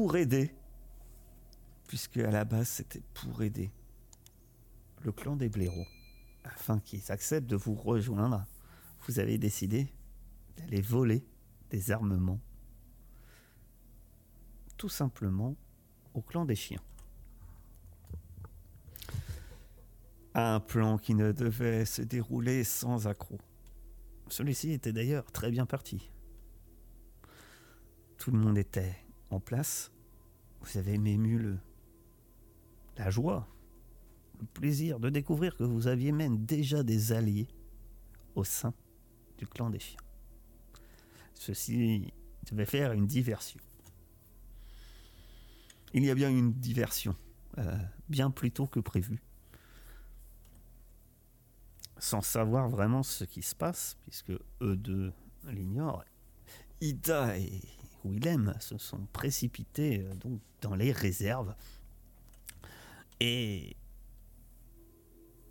pour aider, puisque à la base c'était pour aider le clan des blaireaux, afin qu'ils acceptent de vous rejoindre, vous avez décidé d'aller voler des armements, tout simplement au clan des chiens. Un plan qui ne devait se dérouler sans accroc. Celui-ci était d'ailleurs très bien parti. Tout le monde était en place. Vous avez eu le, la joie, le plaisir de découvrir que vous aviez même déjà des alliés au sein du clan des chiens. Ceci devait faire une diversion. Il y a bien une diversion, euh, bien plus tôt que prévu sans savoir vraiment ce qui se passe, puisque eux deux l'ignorent. Ida et Willem se sont précipités euh, donc dans les réserves. Et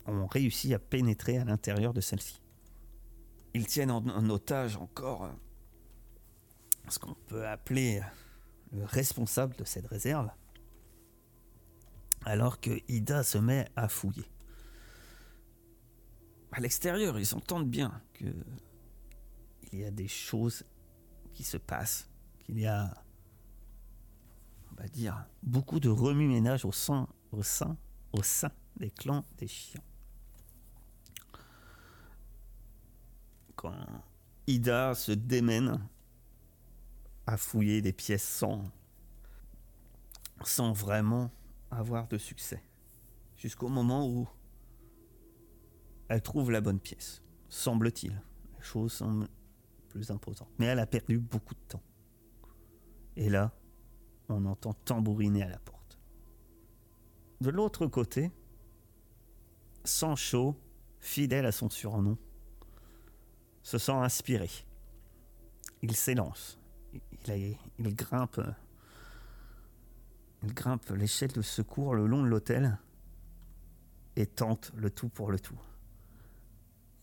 ont réussi à pénétrer à l'intérieur de celle-ci. Ils tiennent en, otage encore euh, ce qu'on peut appeler le responsable de cette réserve, alors que Ida se met à fouiller. À l'extérieur, ils entendent bien que il y a des choses qui se passent, qu'il y a, on va dire, beaucoup de remue-ménage au sein, au sein, au sein des clans des chiens. Quand Ida se démène à fouiller des pièces sans, sans vraiment avoir de succès, jusqu'au moment où elle trouve la bonne pièce, semble-t-il. Les choses semblent plus imposantes. Mais elle a perdu beaucoup de temps. Et là, on entend tambouriner à la porte. De l'autre côté, Sancho, fidèle à son surnom, se sent inspiré. Il s'élance. Il, grimpe. Il grimpe l'échelle de secours le long de l'hôtel et tente le tout pour le tout.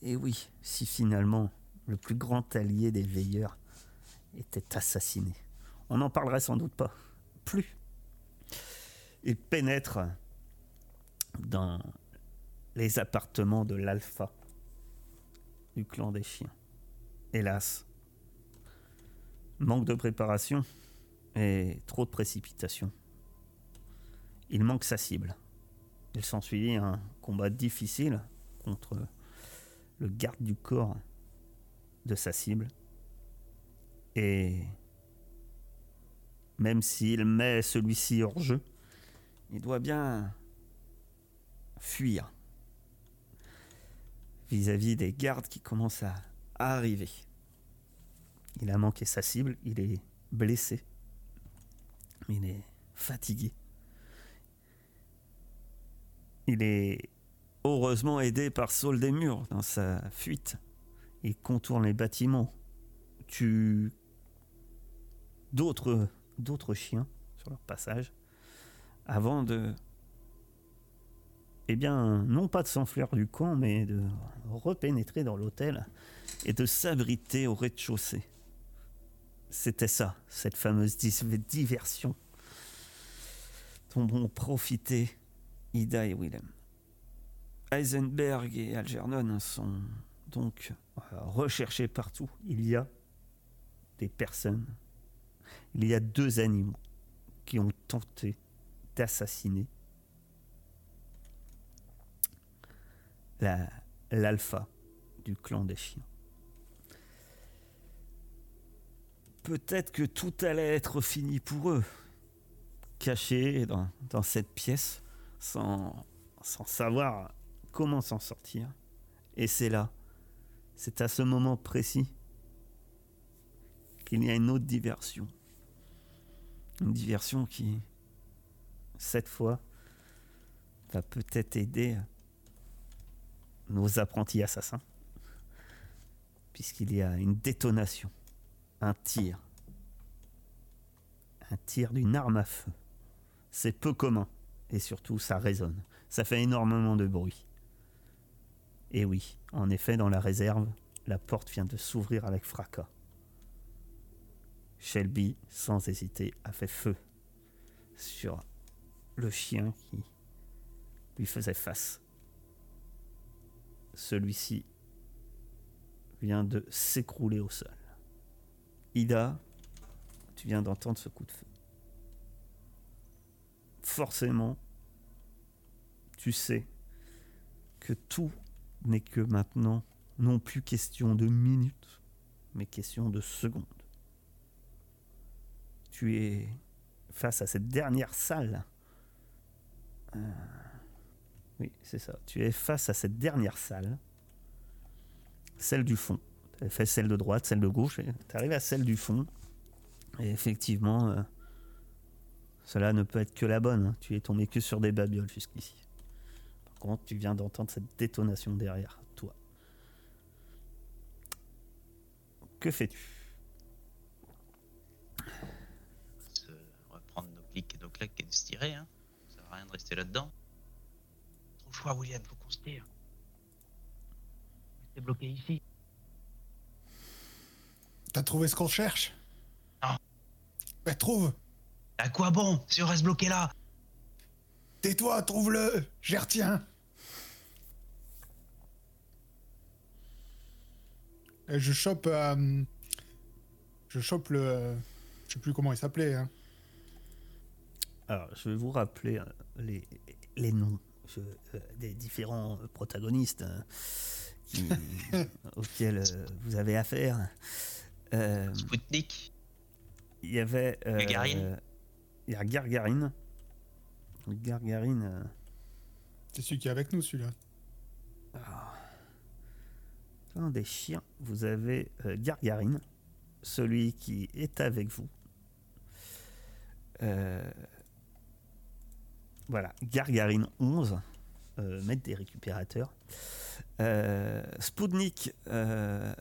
Et oui, si finalement le plus grand allié des veilleurs était assassiné. On n'en parlerait sans doute pas. Plus. Il pénètre dans les appartements de l'alpha du clan des chiens. Hélas, manque de préparation et trop de précipitation. Il manque sa cible. Il s'ensuit un combat difficile contre le garde du corps de sa cible. Et même s'il met celui-ci hors jeu, il doit bien fuir vis-à-vis des gardes qui commencent à arriver. Il a manqué sa cible, il est blessé, il est fatigué. Il est heureusement aidé par Saul des Murs dans sa fuite. Il contourne les bâtiments, tue d'autres, d'autres chiens sur leur passage, avant de... Eh bien, non pas de s'enfuir du camp, mais de repénétrer dans l'hôtel et de s'abriter au rez-de-chaussée. C'était ça, cette fameuse diversion dont ont profité Ida et Willem. Heisenberg et Algernon sont donc euh, recherchés partout. Il y a des personnes, il y a deux animaux qui ont tenté d'assassiner l'alpha du clan des chiens. Peut-être que tout allait être fini pour eux, cachés dans, cette pièce, sans, sans savoir comment s'en sortir. Et c'est là, c'est à ce moment précis qu'il y a une autre diversion. Une diversion qui, cette fois, va peut-être aider nos apprentis assassins. Puisqu'il y a une détonation, un tir. Un tir d'une arme à feu. C'est peu commun. Et surtout, ça résonne. Ça fait énormément de bruit. Et oui, en effet, dans la réserve, la porte vient de s'ouvrir avec fracas. Shelby, sans hésiter, a fait feu sur le chien qui lui faisait face. Celui-ci vient de s'écrouler au sol. Ida, tu viens d'entendre ce coup de feu. Forcément, tu sais que tout n'est que maintenant non plus question de minutes, mais question de secondes. Tu es face à cette dernière salle. Euh, oui, c'est ça. Tu es face à cette dernière salle, celle du fond. Tu fait celle de droite, celle de gauche, tu arrives à celle du fond. Et effectivement, euh, cela ne peut être que la bonne. Tu es tombé que sur des babioles jusqu'ici. Par contre, tu viens d'entendre cette détonation derrière toi. Que fais-tu On va prendre et de se tirer. Hein. Ça sert à rien de rester là-dedans. Trop choix, William, faut qu'on se tire. T'es bloqué ici. T'as trouvé ce qu'on cherche? Non. Ben trouve À quoi bon si on reste bloqué là? Tais-toi, trouve-le J'y retiens Et je chope. euh, je chope le. Je sais plus comment il s'appelait. Hein. Alors, je vais vous rappeler euh, les, les noms je- euh, des différents protagonistes euh, qui- auxquels euh, vous avez affaire. Euh, Spoutnik Il y avait. euh, Gagarine. Il y a Gargarine. Gargarine. euh, C'est celui qui est avec nous, celui-là. un des chiens. Vous avez euh, Gargarine, celui qui est avec vous. Euh, voilà, Gargarine 11, euh, maître des récupérateurs. Euh, Spoutnik euh,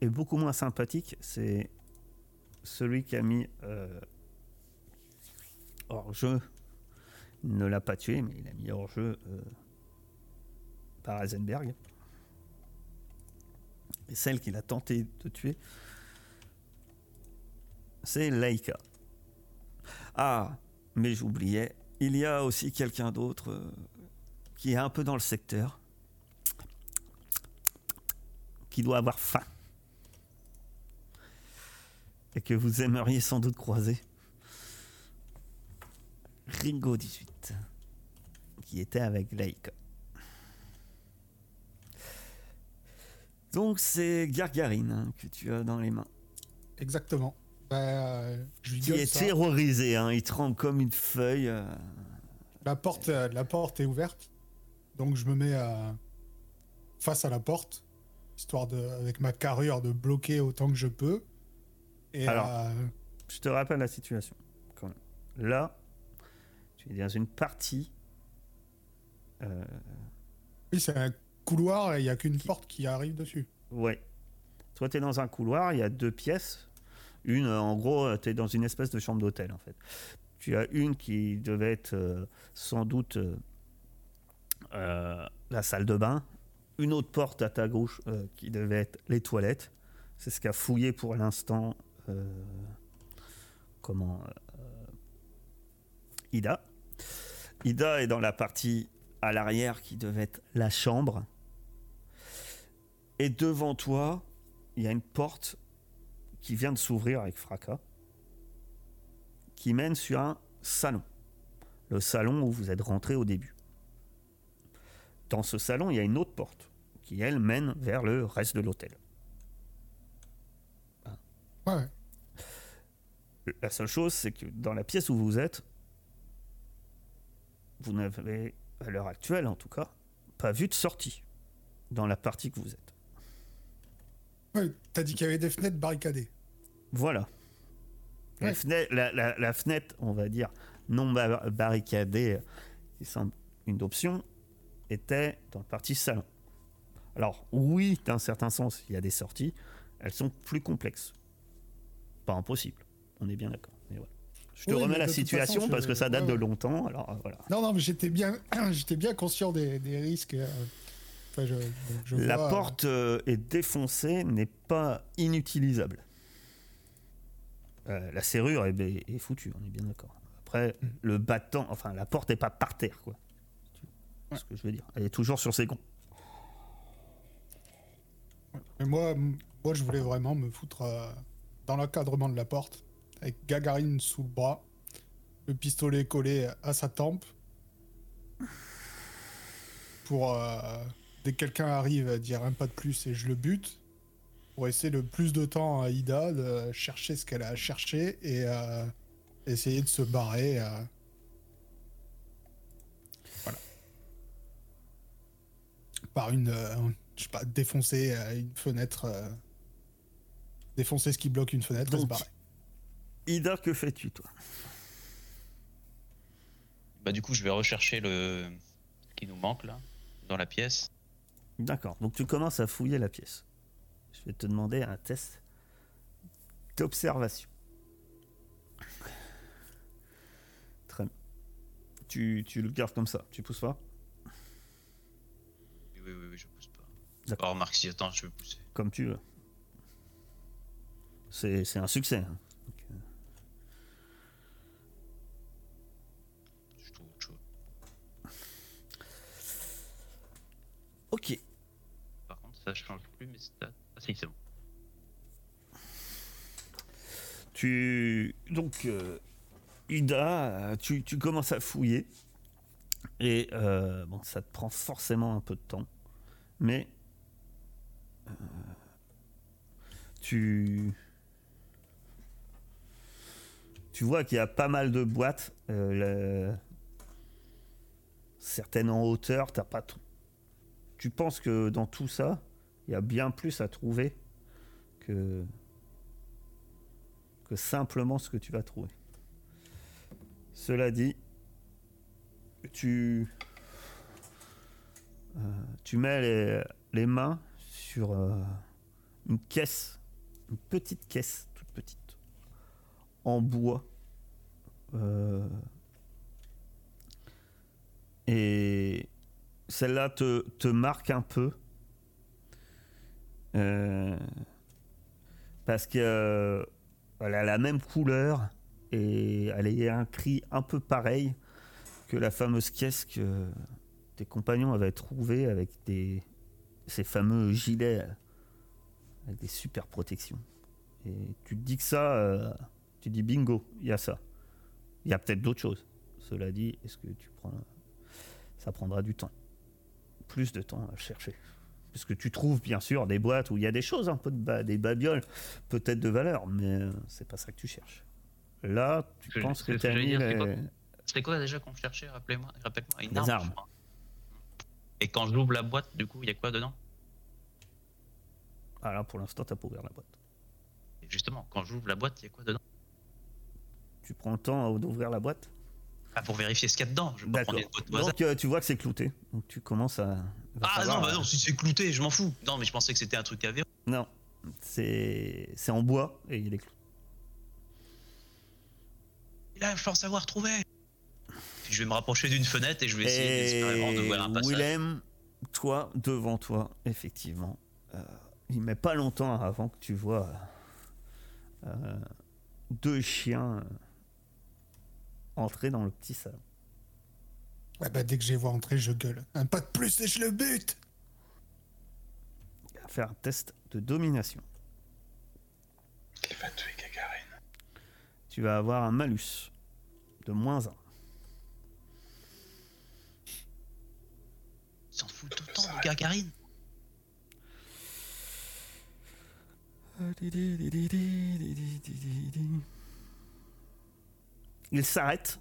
est beaucoup moins sympathique. C'est celui qui a mis hors jeu. Il ne l'a pas tué, mais il a mis hors jeu par Heisenberg. Et celle qu'il a tenté de tuer, c'est Laika. Ah, mais j'oubliais, il y a aussi quelqu'un d'autre euh, qui est un peu dans le secteur, qui doit avoir faim. Et que vous aimeriez sans doute croiser. Ringo 18, qui était avec Laika. Donc c'est Gargarine hein, que tu as dans les mains. Exactement. Ben, euh, je lui Qui donne est ça. terrorisé, hein, il tremble comme une feuille. euh, La porte, euh, la porte est ouverte. Donc je me mets face à la porte, histoire de, avec ma carrure, de bloquer autant que je peux. Et Alors. euh, Je te rappelle la situation. Quand même. Là, tu es dans une partie. euh, oui, c'est un couloir et il n'y a qu'une porte qui arrive dessus. ouais. Toi, tu es dans un couloir, il y a deux pièces. Une, euh, en gros, tu es dans une espèce de chambre d'hôtel, en fait. Tu as une qui devait être euh, sans doute euh, euh, la salle de bain. Une autre porte à ta gauche euh, qui devait être les toilettes. C'est ce qu'a fouillé pour l'instant. euh, comment euh, Ida. Ida est dans la partie à l'arrière qui devait être la chambre. Et devant toi, il y a une porte qui vient de s'ouvrir avec fracas, qui mène sur un salon. Le salon où vous êtes rentré au début. Dans ce salon, il y a une autre porte qui, elle, mène vers le reste de l'hôtel. Ouais, ouais. La seule chose, c'est que dans la pièce où vous êtes, vous n'avez, à l'heure actuelle en tout cas, pas vu de sortie dans la partie que vous êtes. T'as dit qu'il y avait des fenêtres barricadées. Voilà. La, fenêtre, la, la- la fenêtre, on va dire, non bar- barricadée, qui semble une option, était dans la partie salon. Alors, oui, d'un certain sens, il y a des sorties. Elles sont plus complexes. Pas impossible. On est bien d'accord. Mais voilà. Je te Oui, remets la situation façon, parce que ça date ouais, de longtemps. Alors, euh, voilà. Non, non, mais j'étais bien, j'étais bien conscient des, des risques. euh, Enfin, je, je La vois, euh, porte euh, est défoncée, n'est pas inutilisable. Euh, la serrure est, est foutue, on est bien d'accord. Après, Mm. le battant, enfin, la porte est pas par terre, quoi. Vois ce que je veux dire. Elle est toujours sur ses gonds. Mais moi, moi, je voulais vraiment me foutre euh, dans l'encadrement de la porte, avec Gagarine sous le bras, le pistolet collé à sa tempe, pour euh, dès que quelqu'un arrive à dire un pas de plus et je le bute, pour essayer le plus de temps à Ida de chercher ce qu'elle a cherché et euh, essayer de se barrer. euh. Voilà. Par une, euh, je sais pas, défoncer euh, une fenêtre, euh, défoncer ce qui bloque une fenêtre et se Donc, barrer. Ida, que fais-tu, toi? Bah, du coup, je vais rechercher le ce qui nous manque là, dans la pièce. D'accord. Donc, tu commences à fouiller la pièce. Je vais te demander un test d'observation. Très bien. Tu, tu le gardes comme ça. Tu pousses pas? Oui, oui, oui, je pousse pas. D'accord. Oh, remarque, si attends, je vais pousser. comme tu veux. C'est c'est un succès. hein. Ok. Par contre, ça change plus mes stats. Ah, si, c'est bon. Tu donc euh, Ida, tu, tu commences à fouiller et euh, bon, ça te prend forcément un peu de temps, mais euh, tu tu vois qu'il y a pas mal de boîtes, le- certaines en hauteur, t'as pas tout. Tu penses que dans tout ça, il y a bien plus à trouver que simplement ce que tu vas trouver. Cela dit, tu, euh, mets les, les mains sur euh, une caisse, une petite caisse, toute petite, en bois. Euh, et celle-là te, marque un peu. Euh, parce que euh, elle a la même couleur et elle a un cri un peu pareil que la fameuse caisse que tes compagnons avaient trouvée avec ces fameux gilets avec des super protections. Et tu te dis que ça, euh, tu dis bingo, il y a ça. Il y a peut-être d'autres choses. Cela dit, est-ce que tu prends. Ça prendra du temps. Plus de temps à chercher. Parce que tu trouves bien sûr des boîtes où il y a des choses, un peu de ba- des babioles, peut-être de valeur, mais euh, c'est pas ça que tu cherches. Là, tu penses que tu as mis c'est les- quoi C'était quoi déjà qu'on cherchait Rappelez-moi, rappelle-moi. Une arme. je armes. Et quand j'ouvre la boîte, du coup, il y a quoi dedans? Ah là, pour l'instant, t'as pas ouvert la boîte. Et Justement, quand j'ouvre la boîte, il y a quoi dedans? Tu prends le temps d'ouvrir la boîte? Ah, pour vérifier ce qu'il y a dedans. Je vais pas D'accord. prendre une boîte au hasard. Donc, euh, tu vois que c'est clouté. Donc, tu commences à. va Ah falloir, non, bah euh, non, si c'est clouté, je m'en fous. Non, mais je pensais que c'était un truc à verrou. Non, c'est c'est en bois et il est clouté. Et là, je pense avoir trouvé. Puis je vais me rapprocher d'une fenêtre et je vais essayer désespérément de Et voir un passage. Willem, toi, devant toi, effectivement, euh, il met pas longtemps avant que tu vois euh, deux chiens entrer dans le petit salon. Ouais, bah, dès que je les vois entrer, je gueule. Un pas de plus et je le bute Il va faire un test de domination. Il va tuer Gagarine. Tu vas avoir un malus de moins 1. Ils s'en foutent tout le temps de Gagarine. Il s'arrête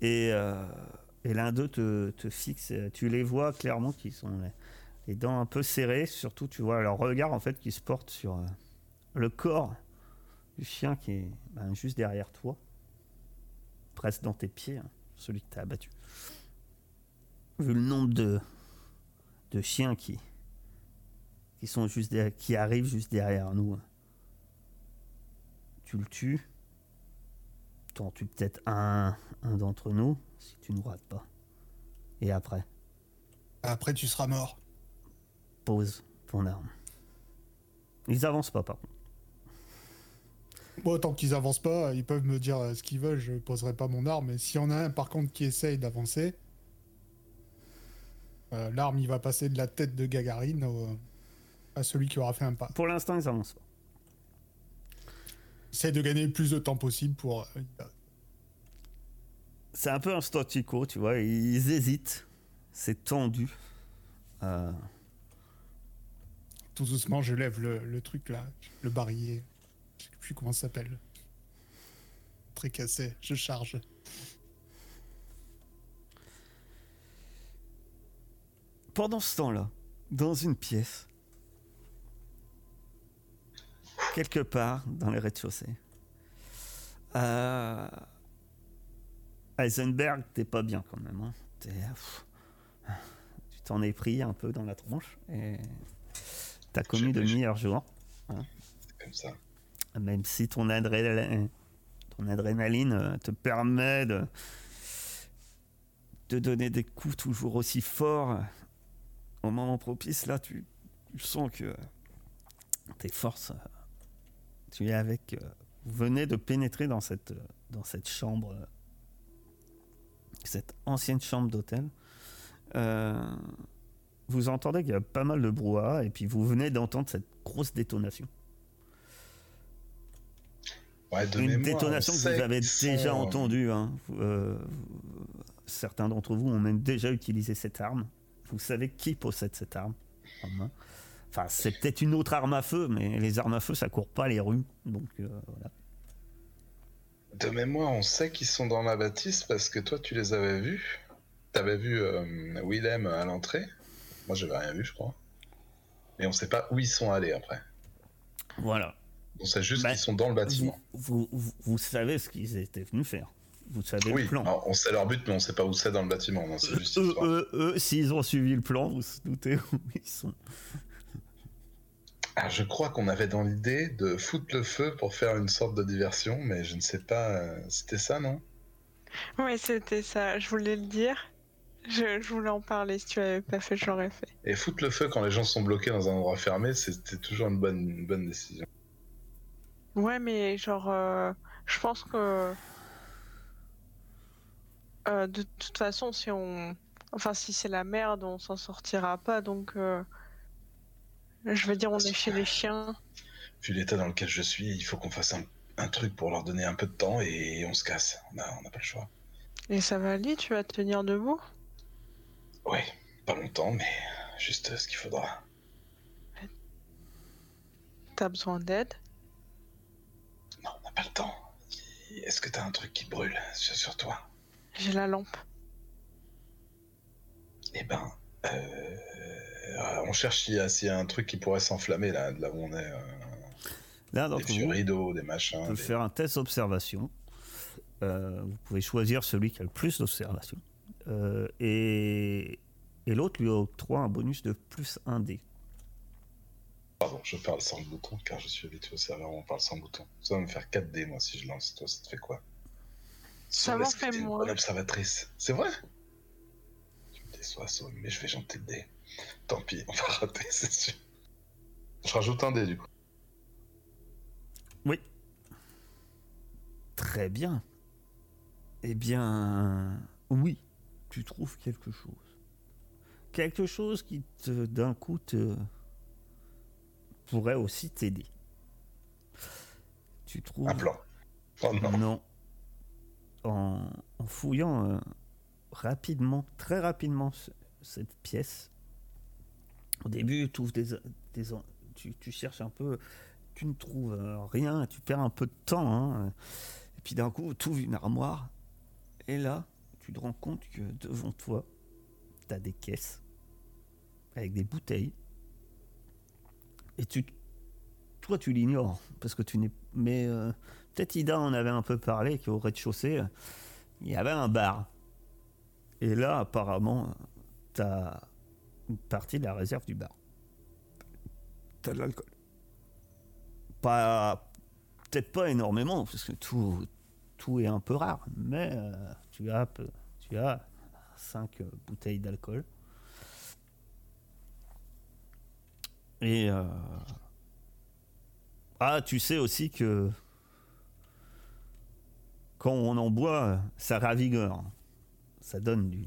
et, euh, et l'un d'eux te, fixe. et Tu les vois clairement qui sont les, dents un peu serrées. Surtout, tu vois leur regard en fait qui se porte sur euh, le corps du chien qui est ben, juste derrière toi, presque dans tes pieds, hein, celui que tu as abattu. Vu le nombre de, chiens qui, qui, arrivent juste derrière nous, tu le tues. T'en tues peut-être un, un d'entre nous, si tu ne rates pas. Et après, Après, tu seras mort. pose ton arme. Ils avancent pas, par contre. Moi, tant qu'ils avancent pas, ils peuvent me dire euh, ce qu'ils veulent, je poserai pas mon arme. Mais s'il y en a un, par contre, qui essaye d'avancer, euh, l'arme, il va passer de la tête de Gagarine au- à celui qui aura fait un pas. Pour l'instant, ils avancent pas. Essaye de gagner le plus de temps possible pour. euh, C'est un peu un statu quo, tu vois. Ils hésitent. C'est tendu. Euh, Tout doucement, je lève le, le truc là, le barillet. Je sais plus comment ça s'appelle. Très cassé, je charge. Pendant ce temps-là, dans une pièce, quelque part dans les rez-de-chaussée, euh, Heisenberg, t'es pas bien quand même. hein. T'es, pff, tu t'en es pris un peu dans la tronche et t'as commis de meilleurs jours, C'est comme ça. même si ton adrénaline, ton adrénaline euh, te permet de, de donner des coups toujours aussi forts au moment propice. Là, tu, tu sens que tes forces, euh, tu es avec. euh, vous venez de pénétrer dans cette, euh, dans cette chambre, euh, cette ancienne chambre d'hôtel. Euh, vous entendez qu'il y a pas mal de brouhaha et puis vous venez d'entendre cette grosse détonation. Ouais, Une mémoire, détonation on que vous avez déjà entendue. hein. Euh, certains d'entre vous ont même déjà utilisé cette arme. Vous savez qui possède cette arme en main. Enfin, c'est peut-être une autre arme à feu, mais les armes à feu, ça court pas les rues. Donc euh, voilà. De mémoire, on sait qu'ils sont dans la bâtisse parce que toi, tu les avais vus. T'avais vu euh, Willem à l'entrée. Moi, j'avais rien vu, je crois. Mais on sait pas où ils sont allés après. Voilà. On sait juste Bah, qu'ils sont dans le bâtiment. vous, vous- vous savez ce qu'ils étaient venus faire. Vous savez Oui, le plan. alors, on sait leur but, mais on sait pas où c'est dans le bâtiment. Non, juste eux, eux, eux, s'ils ont suivi le plan, vous vous doutez où ils sont. Ah, je crois qu'on avait dans l'idée de foutre le feu pour faire une sorte de diversion, mais je ne sais pas. euh, C'était ça, non? Oui, c'était ça. Je voulais le dire. Je, je voulais en parler. Si tu l'avais pas fait, je l'aurais fait. Et foutre le feu quand les gens sont bloqués dans un endroit fermé, c'était toujours une bonne, une bonne décision. Ouais, mais genre, euh, je pense que euh, de toute façon, si on, enfin, si c'est la merde, on s'en sortira pas. Donc, euh, je veux dire, on est chez les chiens. Vu l'état dans lequel je suis, il faut qu'on fasse un, un truc pour leur donner un peu de temps et on se casse. On n'a on a pas le choix. Et ça va aller. Tu vas tenir debout? Ouais, pas longtemps, mais juste ce qu'il faudra. T'as besoin d'aide? Non, on n'a pas le temps. Est-ce que t'as un truc qui brûle sur, sur toi? J'ai la lampe. Eh ben, euh, on cherche s'il y, a- s'il y a un truc qui pourrait s'enflammer là, de là où on est. euh, L'un des d'entre vieux vous rideaux, des machins. des- faire un test d'observation. Euh, vous pouvez choisir celui qui a le plus d'observation. Euh, et et l'autre lui octroie un bonus de plus 1 dé. Pardon, je parle sans le bouton car je suis habitué au serveur où on parle sans bouton. Ça va me faire 4 dés moi si je lance. Toi, ça te fait quoi? Ça m'en fait moins. bonne observatrice? C'est vrai? Tu me déçois, Saul, mais je vais janter le dé. Tant pis, on va rater, c'est sûr. Je rajoute un dé du coup. Oui. Très bien. Eh bien, oui, tu trouves quelque chose. Quelque chose qui, te- d'un coup, te pourrait aussi t'aider. Tu trouves... Un plan. Oh non. Non. En, en fouillant euh, rapidement, très rapidement ce- cette pièce, au début, des, des tu, cherches un peu, tu ne trouves euh, rien, tu perds un peu de temps. hein. et puis d'un coup, tu ouvres une armoire, et là, tu te rends compte que devant toi, tu as des caisses avec des bouteilles. Et tu, toi, tu l'ignores, parce que tu n'es. Mais euh, peut-être Ida en avait un peu parlé, qu'au rez-de-chaussée, il y avait un bar. Et là, apparemment, tu as une partie de la réserve du bar. Tu as de l'alcool. Pas. Peut-être pas énormément, parce que tout, tout est un peu rare, mais euh, tu as, tu as 5 bouteilles d'alcool. Et. euh, Ah, tu sais aussi que quand on en boit, ça ravigore. Ça donne du,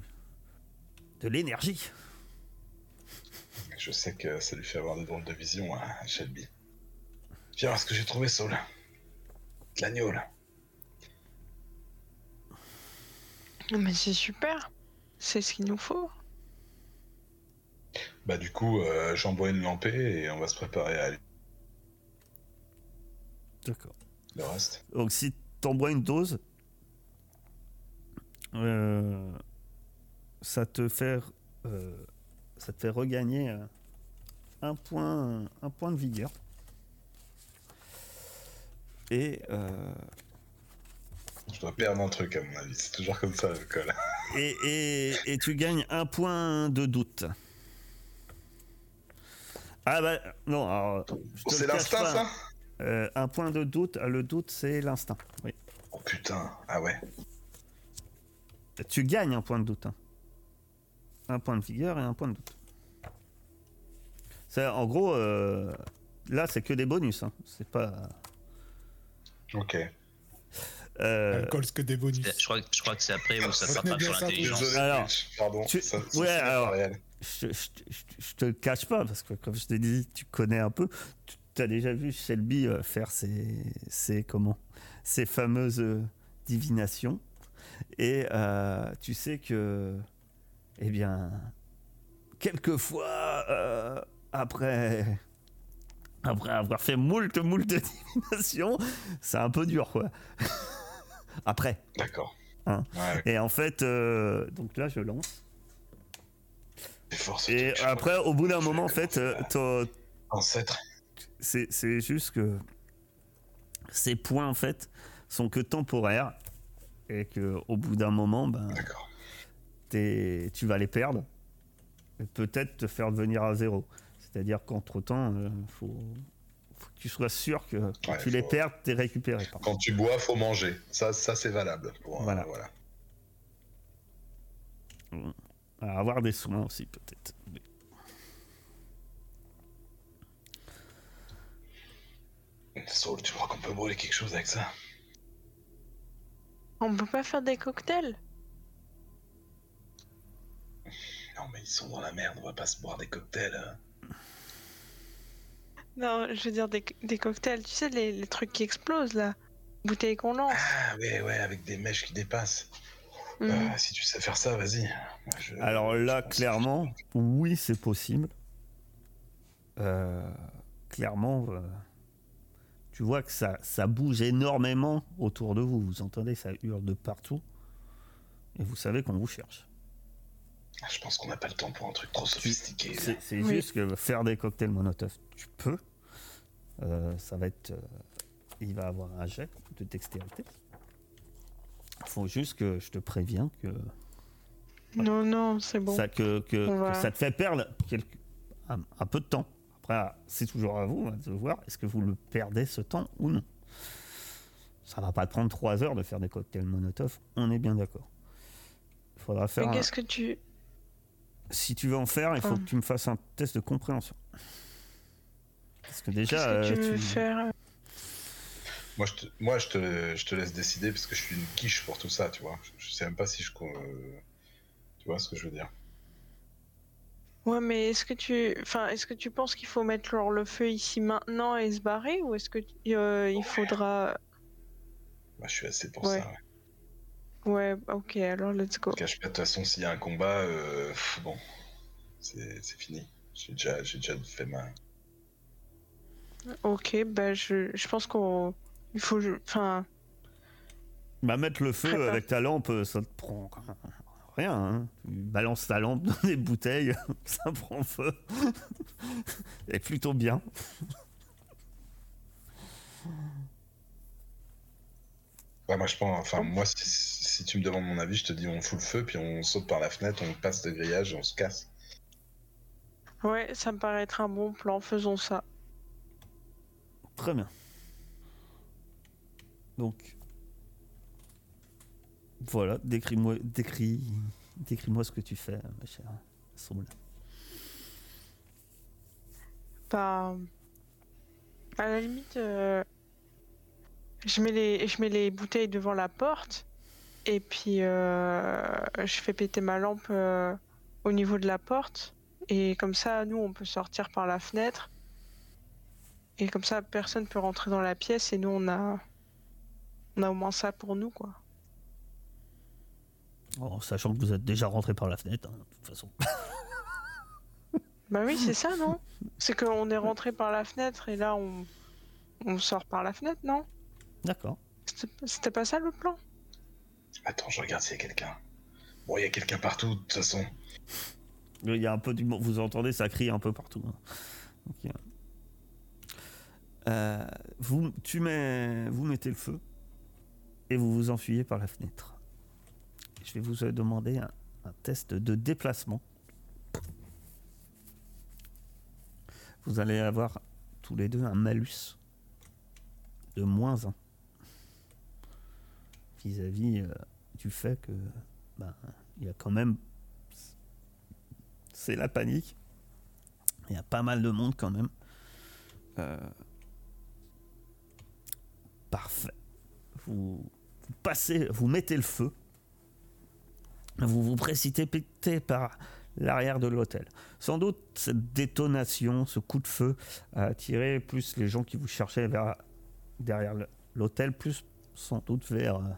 de l'énergie. Je sais que ça lui fait avoir des drôles de visions à Shelby. Viens voir ce que j'ai trouvé, Saul. De l'agneau, là. Mais c'est super. C'est ce qu'il nous faut. Bah du coup, euh, j'envoie une lampée et on va se préparer à aller. D'accord. Le reste. Donc si t'envoies une dose, euh, ça te fait euh, ça te fait regagner euh, un point un point de vigueur. Et euh, Je dois perdre un truc à mon avis. C'est toujours comme ça, l'alcool. et, et, et tu gagnes un point de doute. Ah bah non, alors, le C'est l'instinct, ça? Euh, un point de doute, le doute c'est l'instinct. Oui. Oh putain, ah ouais. Tu gagnes un point de doute. hein. Un point de vigueur et un point de doute. C'est en gros, euh, là c'est que des bonus. hein. C'est pas. Ok. euh, Alcool, c'est que des bonus. Je crois, que- je crois que c'est après où ça s'attrape sur ça, l'intelligence. Alors, pardon. tu- ça- ça, ouais, alors- je, je- je- je te le cache pas parce que comme je t'ai dit, tu connais un peu. Tu as déjà vu Shelby euh, faire ses, ses comment, ses fameuses divinations et euh, tu sais que, eh bien, quelquefois euh, après. Après avoir fait moult, moult de divinations, c'est un peu dur, quoi. Après. D'accord. Hein. Ouais, Et en fait, euh, donc là, je lance. Et après, au bout d'un moment, en fait, euh, Ancêtre. c'est c'est juste que ces points, en fait, sont que temporaires. Et que au bout d'un moment, ben, D'accord. Tu vas les perdre. Et peut-être te faire devenir à zéro. C'est-à-dire qu'entre-temps, il faut, faut que tu sois sûr que quand Ouais, tu les perds, t'es récupéré. par contre. Quand tu bois, faut manger. Ça, ça c'est valable. Pour, euh, Voilà. voilà. À avoir des soins aussi, peut-être. Mais- Saul, tu crois qu'on peut brûler quelque chose avec ça? On peut pas faire des cocktails? Non, mais ils sont dans la merde. On va pas se boire des cocktails. hein. Non, je veux dire des, des cocktails, tu sais, les, les trucs qui explosent là. Bouteilles qu'on lance. Ah, ouais, ouais, avec des mèches qui dépassent. Mhm. Euh, si tu sais faire ça, vas-y. Je- Alors là, clairement, oui, c'est possible. Euh, clairement, euh, tu vois que ça, ça bouge énormément autour de vous. Vous entendez, ça hurle de partout. Et vous savez qu'on vous cherche. Ah, Je pense qu'on n'a pas le temps pour un truc trop sophistiqué. C'est Oui. juste que faire des cocktails Molotov, tu peux. Euh, ça va être. euh, il va avoir un jet de dextérité. Faut juste que je te préviens que Non, non, c'est bon. ça, que, que- On va- que ça te fait perdre quelque- un, un peu de temps. Après, c'est toujours à vous hein, de voir est-ce que vous le perdez ce temps ou non. Ça va pas te prendre trois heures de faire des cocktails Molotov, on est bien d'accord. Il faudra faire. Mais un- qu'est-ce que tu. Si tu veux en faire, il faut Hum. que tu me fasses un test de compréhension. Parce que Qu'est-ce déjà, que tu euh, veux tu- faire Moi, je te, moi je, te, je te laisse décider parce que je suis une quiche pour tout ça, tu vois. Je, je sais même pas si je. euh, tu vois ce que je veux dire Ouais, mais est-ce que tu. Enfin, est-ce que tu penses qu'il faut mettre genre, le feu ici maintenant et se barrer Ou est-ce que euh, il faudra. Moi, je suis assez pour Ouais. ça. Ouais. Ouais, ok, alors let's go. Cache pas, de toute façon, s'il y a un combat, euh, pff, bon, c'est c'est fini. J'ai déjà, j'ai déjà fait ma. Ok, bah je, je pense qu'on. Il faut. Enfin. bah, mettre le feu Prépare. avec ta lampe, ça te prend rien. hein. Tu balances ta lampe dans des bouteilles, ça prend feu. Et plutôt bien. Ouais, moi, je pense. Enfin, moi, si, si tu me demandes mon avis, je te dis on fout le feu, puis on saute par la fenêtre, on passe le grillage et on se casse. Ouais, ça me paraît être un bon plan, faisons ça. Très bien. Donc. Voilà, décris-moi décris, décris-moi ce que tu fais, ma chère Soul. Bah. À la limite. euh, Je mets les, je mets les bouteilles devant la porte et puis euh, je fais péter ma lampe euh, au niveau de la porte et comme ça, nous, on peut sortir par la fenêtre et comme ça, personne peut rentrer dans la pièce et nous, on a, on a au moins ça pour nous, quoi. En sachant que vous êtes déjà rentré par la fenêtre, hein, de toute façon. Bah oui, c'est ça, non? C'est qu'on est rentré par la fenêtre et là, on, on sort par la fenêtre, non? D'accord. C'était pas ça le plan? Attends, je regarde s'il y a quelqu'un. Bon, il y a quelqu'un partout, de toute façon. Il y a un peu du vous entendez, ça crie un peu partout. hein. Ok. Euh, vous, tu mets, vous mettez le feu et vous vous enfuyez par la fenêtre. Je vais vous euh, demander un, un test de déplacement. Vous allez avoir tous les deux un malus de moins 1 vis-à-vis euh, du fait que ben, il y a quand même c'est la panique. Il y a pas mal de monde quand même. Euh, Parfait. Vous, vous passez, vous mettez le feu. Vous vous précipitez par l'arrière de l'hôtel. Sans doute cette détonation, ce coup de feu a attiré plus les gens qui vous cherchaient vers derrière l'hôtel, plus sans doute vers euh,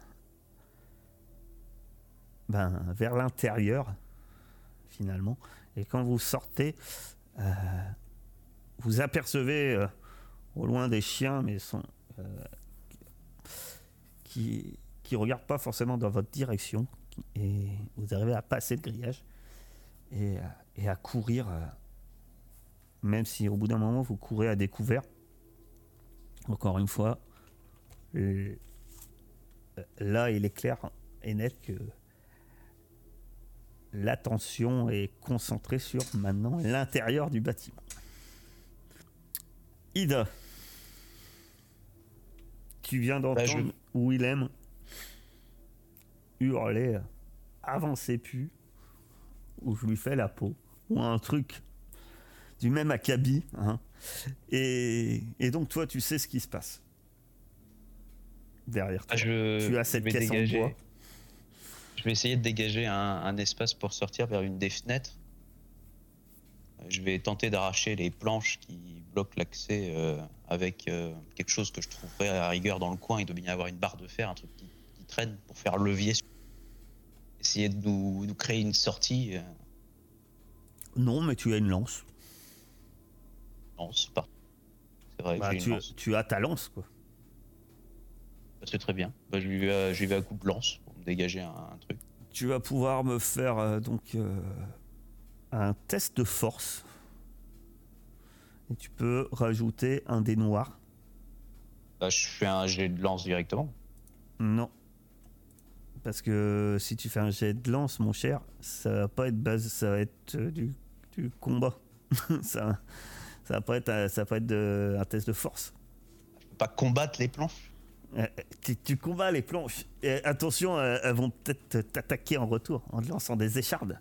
ben, vers l'intérieur finalement. Et quand vous sortez, euh, vous apercevez euh, au loin des chiens, mais sont, euh, qui qui regardent pas forcément dans votre direction. Et vous arrivez à passer le grillage et, à- et à courir, même si au bout d'un moment vous courez à découvert. Encore une fois, là il est clair et net que l'attention est concentrée sur maintenant l'intérieur du bâtiment. Ida, tu viens d'entendre Bah, je- Willem hurler euh, avancez plus ou je lui fais la peau ou un truc du même acabit hein. et, et donc toi tu sais ce qui se passe derrière toi Ah, je, tu as cette caisse en bois Je vais essayer de dégager un, un espace pour sortir vers une des fenêtres. Euh, Je vais tenter d'arracher les planches qui bloquent l'accès euh, avec euh, quelque chose que je trouverai à la rigueur dans le coin. Il doit bien y avoir une barre de fer, un truc qui, qui traîne pour faire levier. Essayer de nous, nous créer une sortie. euh, non mais tu as une lance non, c'est pas. C'est vrai, Bah, une tu, lance. tu as ta lance quoi Bah, C'est très bien. Bah, je, lui vais, je lui vais à coup de lance dégager un, un truc. tu vas pouvoir me faire euh, donc euh, un test de force et tu peux rajouter un dé noir Bah, je fais un jet de lance directement. Non. Parce que si tu fais un jet de lance, mon cher, ça va pas être base, ça va être euh, du, du combat. ça, ça va pas être, ça va pas être de- un test de force. Je peux pas combattre les planches? Euh, Tu, combats les planches. Attention, euh, elles vont peut-être t'attaquer en retour en te lançant des échardes.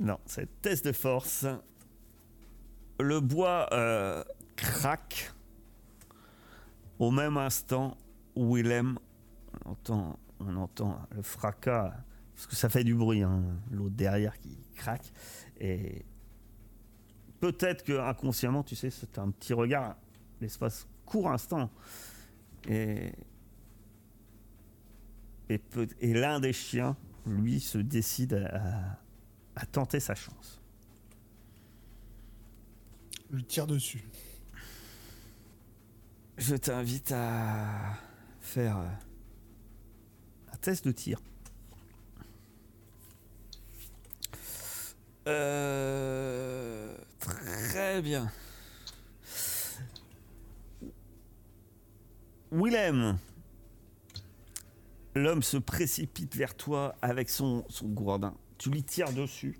Non, c'est test de force. Le bois euh, craque. Au même instant, Willem, on entend, on entend le fracas, parce que ça fait du bruit, hein, l'autre derrière qui craque. Et peut-être que inconsciemment, tu sais, c'est un petit regard, l'espace court instant. Et, et, l'un des chiens, lui, se décide à, à tenter sa chance. Je tire dessus. Je t'invite à faire euh, un test de tir. Euh, très bien. Willem, l'homme se précipite vers toi avec son, son gourdin. Tu lui tires dessus.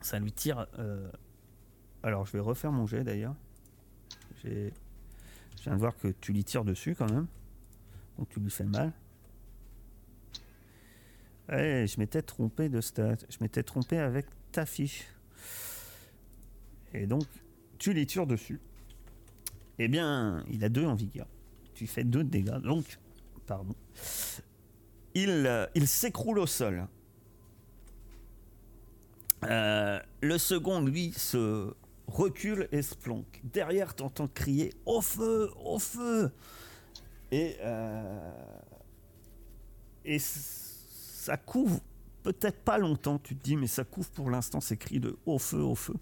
Ça lui tire. euh, Alors, je vais refaire mon jet d'ailleurs. J'ai. Je viens de voir que tu lui tires dessus quand même. Donc tu lui fais mal. Ouais, je m'étais trompé de stat. Je m'étais trompé avec ta fiche. Et donc, tu les tires dessus. Eh bien, il a deux en vigueur. Tu fais deux de dégâts, donc, pardon. Il, euh, il s'écroule au sol. Euh, le second, lui, se recule et se planque. Derrière, t'entends crier Au feu Au feu Et, euh, et ça couvre peut-être pas longtemps, tu te dis, mais ça couvre pour l'instant ces cris de Au feu, au feu.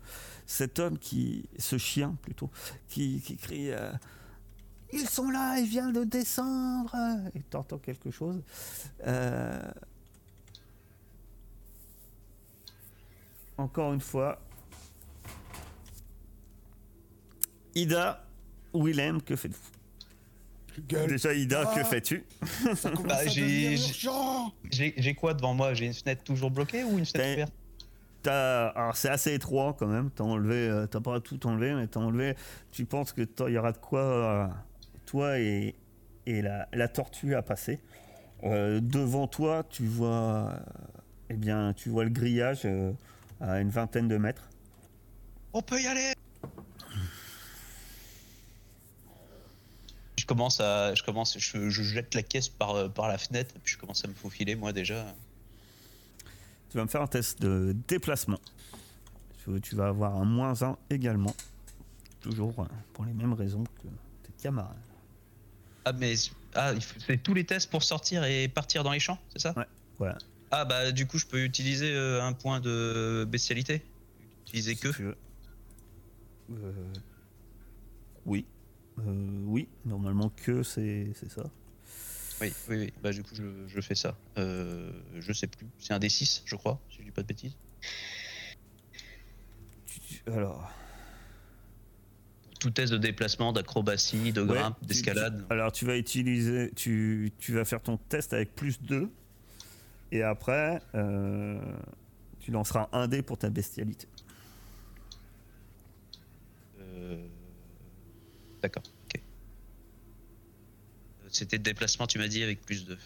Cet homme qui. Ce chien plutôt, qui, crie euh, Ils sont là, il vient de descendre Et t'entends quelque chose. Euh, Encore une fois. Ida, Willem, que faites-vous? Gueule, Déjà, Ida, Ah. que fais-tu ça commence Bah, j'ai- quoi devant moi? J'ai une fenêtre toujours bloquée ou une fenêtre T'as- ouverte? T'as- alors c'est assez étroit quand même. T'as enlevé, euh, t'as pas tout enlevé, mais t'as enlevé. Tu penses que il y aura de quoi, euh, toi et, et la, la tortue à passer. Euh, devant toi, tu vois, euh, eh bien, tu vois le grillage euh, à une vingtaine de mètres. On peut y aller Je commence à, je commence, je, je jette la caisse par, euh, par la fenêtre, puis je commence à me faufiler moi déjà. Tu vas me faire un test de déplacement. Tu, vas avoir un moins 1 également. Toujours euh, pour les mêmes raisons que tes camarades. Ah mais ah, il faut- c'est tous les tests pour sortir et partir dans les champs, c'est ça? Ouais, voilà. Ah bah du coup je peux utiliser euh, un point de bestialité? Utiliser Si que? Euh, Oui. Euh, oui, normalement que c'est ça. Oui, oui, oui. Bah du coup je, je fais ça. Euh, je sais plus. C'est un D6 je crois, si je dis pas de bêtises. Alors, Tout test de déplacement, d'acrobatie, de Ouais, grimpe, d'escalade. alors tu vas utiliser, tu, tu vas faire ton test avec plus 2 et après euh, tu lanceras un dé pour ta bestialité. Euh, D'accord, ok. C'était de déplacement, tu m'as dit, avec plus de.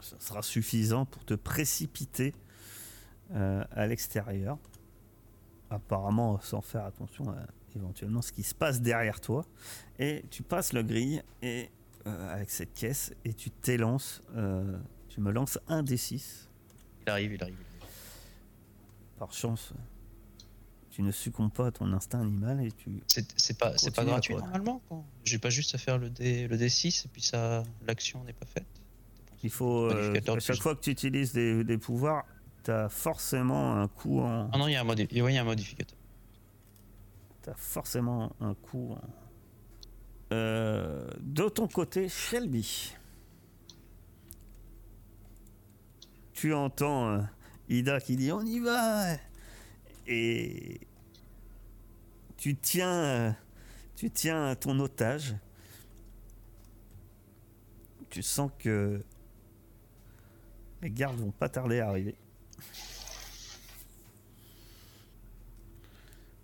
Ça sera suffisant pour te précipiter euh, à l'extérieur. Apparemment, sans faire attention à éventuellement ce qui se passe derrière toi. Et tu passes le grille et euh, avec cette caisse et tu t'élances. euh, tu me lances un des 6 Il arrive, il arrive. Par chance, tu ne succombes pas à ton instinct animal et tu. C'est pas, c'est pas gratuit normalement quoi. J'ai pas juste à faire le, D, le D6 et puis ça, l'action n'est pas faite. Il faut. euh, à chaque plus. fois que tu utilises des, des pouvoirs, tu as forcément un coup en. Ah non, il y a un, modi- ouais, il y a un modificateur. T'as forcément un coup. en- Euh, de ton côté, Shelby. Tu entends euh, Ida qui dit on y va et tu tiens, tu tiens ton otage. Tu sens que les gardes vont pas tarder à arriver.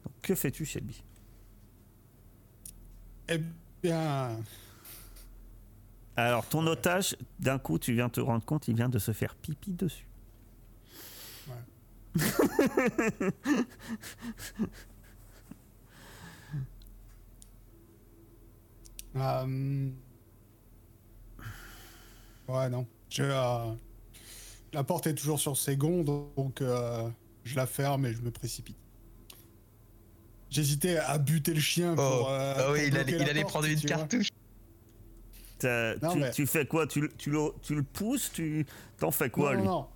Donc, que fais-tu, Shelby? Eh bien, Alors, ton otage, d'un coup, tu viens te rendre compte, il vient de se faire pipi dessus. euh, ouais, non. Je, euh, La porte est toujours sur ses gonds, donc euh, je la ferme et je me précipite. J'hésitais à buter le chien pour. Oh, euh, ah pour oui, il allait, la il allait porte, prendre une cartouche. Non, tu, mais- tu fais quoi? Tu, le- tu, le, tu le pousses? Tu T'en fais quoi, non, lui? non, non.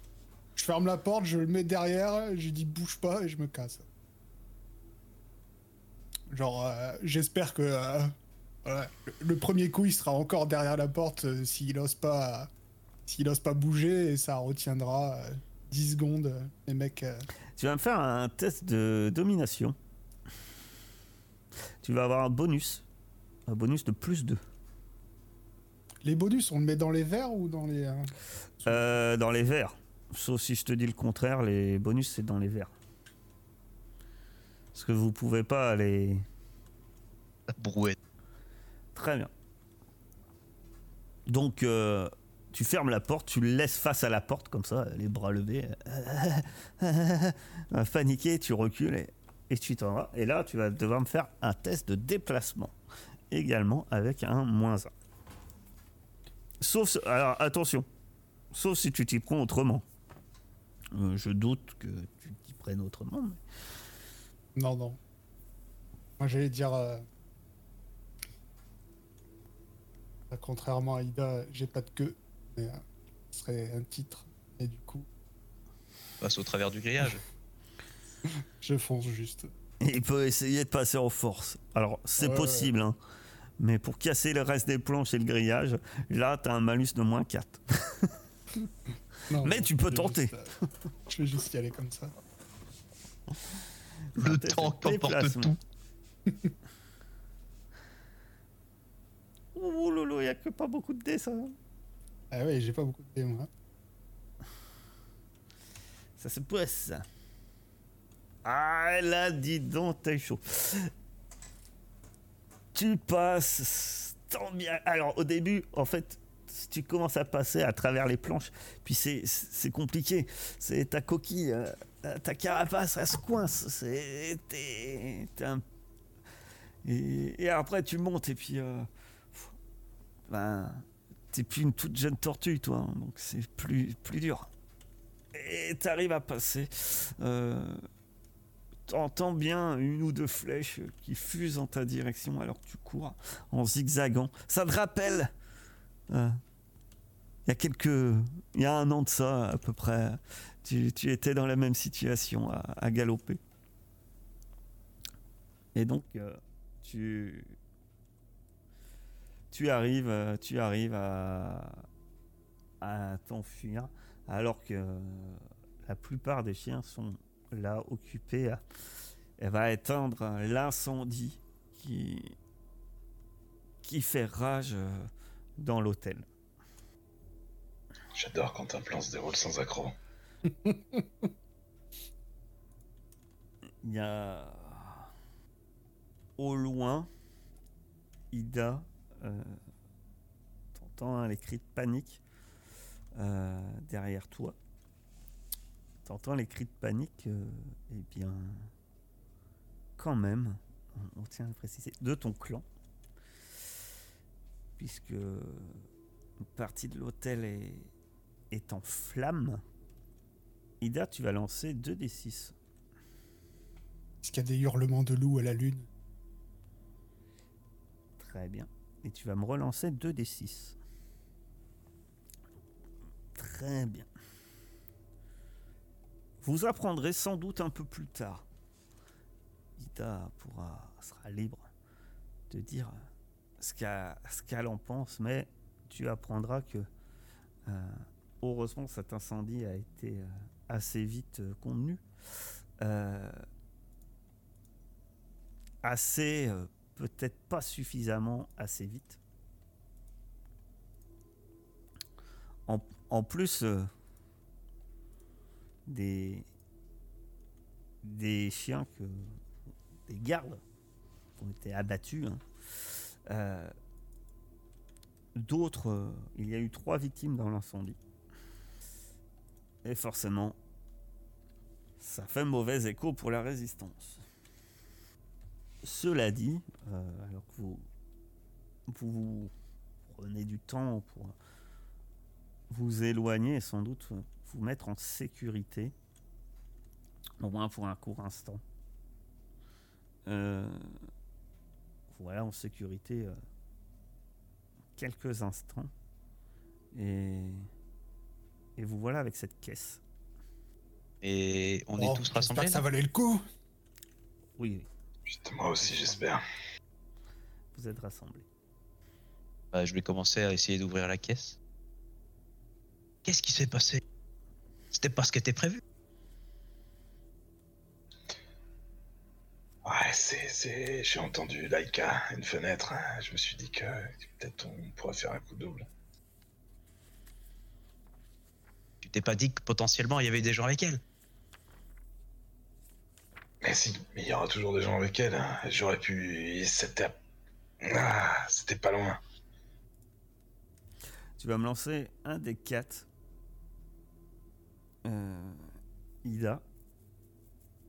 Je ferme la porte, je le mets derrière, je dis bouge pas et je me casse. Genre, euh, j'espère que euh, voilà, le, premier coup il sera encore derrière la porte euh, s'il ose pas, s'il ose pas bouger et ça retiendra euh, 10 secondes. les mecs, Tu vas me faire un test de domination. Tu vas avoir un bonus. Un bonus de plus 2. les bonus, on le met dans les verres ou dans les. dans les verts. Sauf si je te dis le contraire, les bonus c'est dans les verts. Parce que vous pouvez pas les. La brouette. Très bien. Donc, euh, tu fermes la porte, tu le laisses face à la porte, comme ça, les bras levés. euh, paniqué, tu recules et et tu t'en vas. Et là, tu vas devoir me faire un test de déplacement. Également avec un moins 1. Sauf. Alors, attention. Sauf si tu t'y prends autrement. Euh, je doute que tu t'y prennes autrement. mais- Non, non. Moi, j'allais dire. euh, euh, Contrairement à Ida, j'ai pas de queue. Mais, euh, ce serait un titre. Et du coup, Passe au travers du grillage. je fonce juste. Il peut essayer de passer en force. Alors, c'est Ouais, possible, hein. Mais pour casser le reste des planches et le grillage, là, t'as un malus de moins 4. Non, Mais tu peux tenter. juste, euh, je vais juste y aller comme ça. Le temps qu'emporte tout. Oh lolo, il n'y a que pas beaucoup de dés, ça. Ah ouais, j'ai pas beaucoup de dés, moi. Ça se passe. Ah là, dis donc, t'es chaud. Tu passes tant bien. Alors, au début, en fait, tu commences à passer à travers les planches, puis c'est compliqué. C'est ta coquille, euh, ta carapace, elle se coince. C'est et, après, tu montes, et puis. euh, ben, t'es plus une toute jeune tortue, toi. hein, donc, c'est plus, plus dur et t'arrives à passer. Euh, T'entends bien une ou deux flèches qui fusent en ta direction alors que tu cours en zigzagant. Ça te rappelle il y a quelques. Il y a un an de ça, à peu près. Tu, étais dans la même situation à, à galoper. Et donc, euh, tu. Tu arrives, euh, tu arrives à, à t'enfuir alors que la plupart des chiens sont là occupés à, elle va éteindre l'incendie qui qui fait rage euh, dans l'hôtel. J'adore quand un plan se déroule sans accroc. Il y a au loin Ida euh, t'entends hein, les cris de panique euh, derrière toi. T'entends les cris de panique, euh, eh bien, quand même, on, tient à préciser, de ton clan, puisque une partie de l'hôtel est, est en flammes. Ida, tu vas lancer 2d6. Est-ce qu'il y a des hurlements de loup à la lune? Très bien. Et tu vas me relancer 2d6. Très bien. Vous apprendrez sans doute un peu plus tard. Ida pourra, sera libre de dire ce qu'elle ce qu'elle en pense, mais tu apprendras que, euh, heureusement, cet incendie a été euh, assez vite euh, contenu. Euh, assez, peut-être pas suffisamment, assez vite. En, en plus des, des chiens que des gardes ont été abattus. hein. D'autres, il y a eu trois victimes dans l'incendie. Et forcément, ça fait mauvais écho pour la résistance. Cela dit, euh, alors que vous, vous prenez du temps pour vous éloigner et sans doute vous mettre en sécurité, au moins pour un court instant. Euh, voilà, en sécurité euh, quelques instants. Et, et vous voilà avec cette caisse. Et on Oh, est tous j'espère rassemblés que ça valait le coup Oui, oui, Putain, moi aussi, j'espère. vous êtes rassemblés. Bah, Je vais commencer à essayer d'ouvrir la caisse. Qu'est-ce qui s'est passé? C'était pas ce qui était prévu. Ouais, c'est, c'est... J'ai entendu Laika, une fenêtre. hein. Je me suis dit que peut-être on pourrait faire un coup double. Tu t'es pas dit que potentiellement il y avait des gens avec elle Mais si, mais il y aura toujours des gens avec elle. hein. J'aurais pu... C'était... Ah, c'était pas loin. Tu vas me lancer un des quatre. Euh, Ida.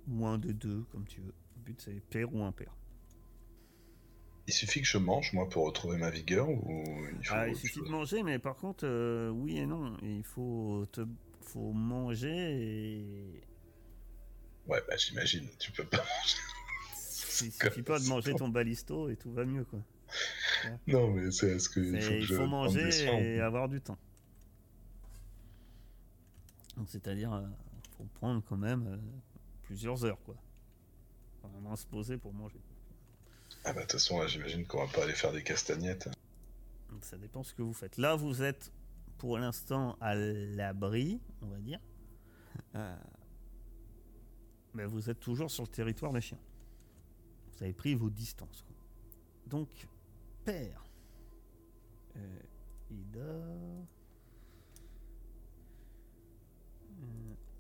Ou un des deux, comme tu veux. Le but c'est pair ou impair. Il suffit que je mange, moi, pour retrouver ma vigueur ou il faut Ah, il suffit de manger, mais par contre, euh, oui et non. Il faut, te, faut manger et. Ouais, bah j'imagine, tu peux pas manger. Il suffit pas de manger ton balisto et tout va mieux quoi. Non, mais c'est est-ce que il faut, que il faut manger soins et avoir du temps. Donc c'est-à-dire, euh, faut prendre quand même euh, plusieurs heures quoi. Faut Vraiment se poser pour manger. Ah bah de toute façon, là, j'imagine qu'on va pas aller faire des castagnettes. Donc ça dépend ce que vous faites. Là, vous êtes pour l'instant à l'abri, on va dire. Euh, Mais vous êtes toujours sur le territoire des chiens. Vous avez pris vos distances. quoi. Donc, père. Euh, Ida. Euh,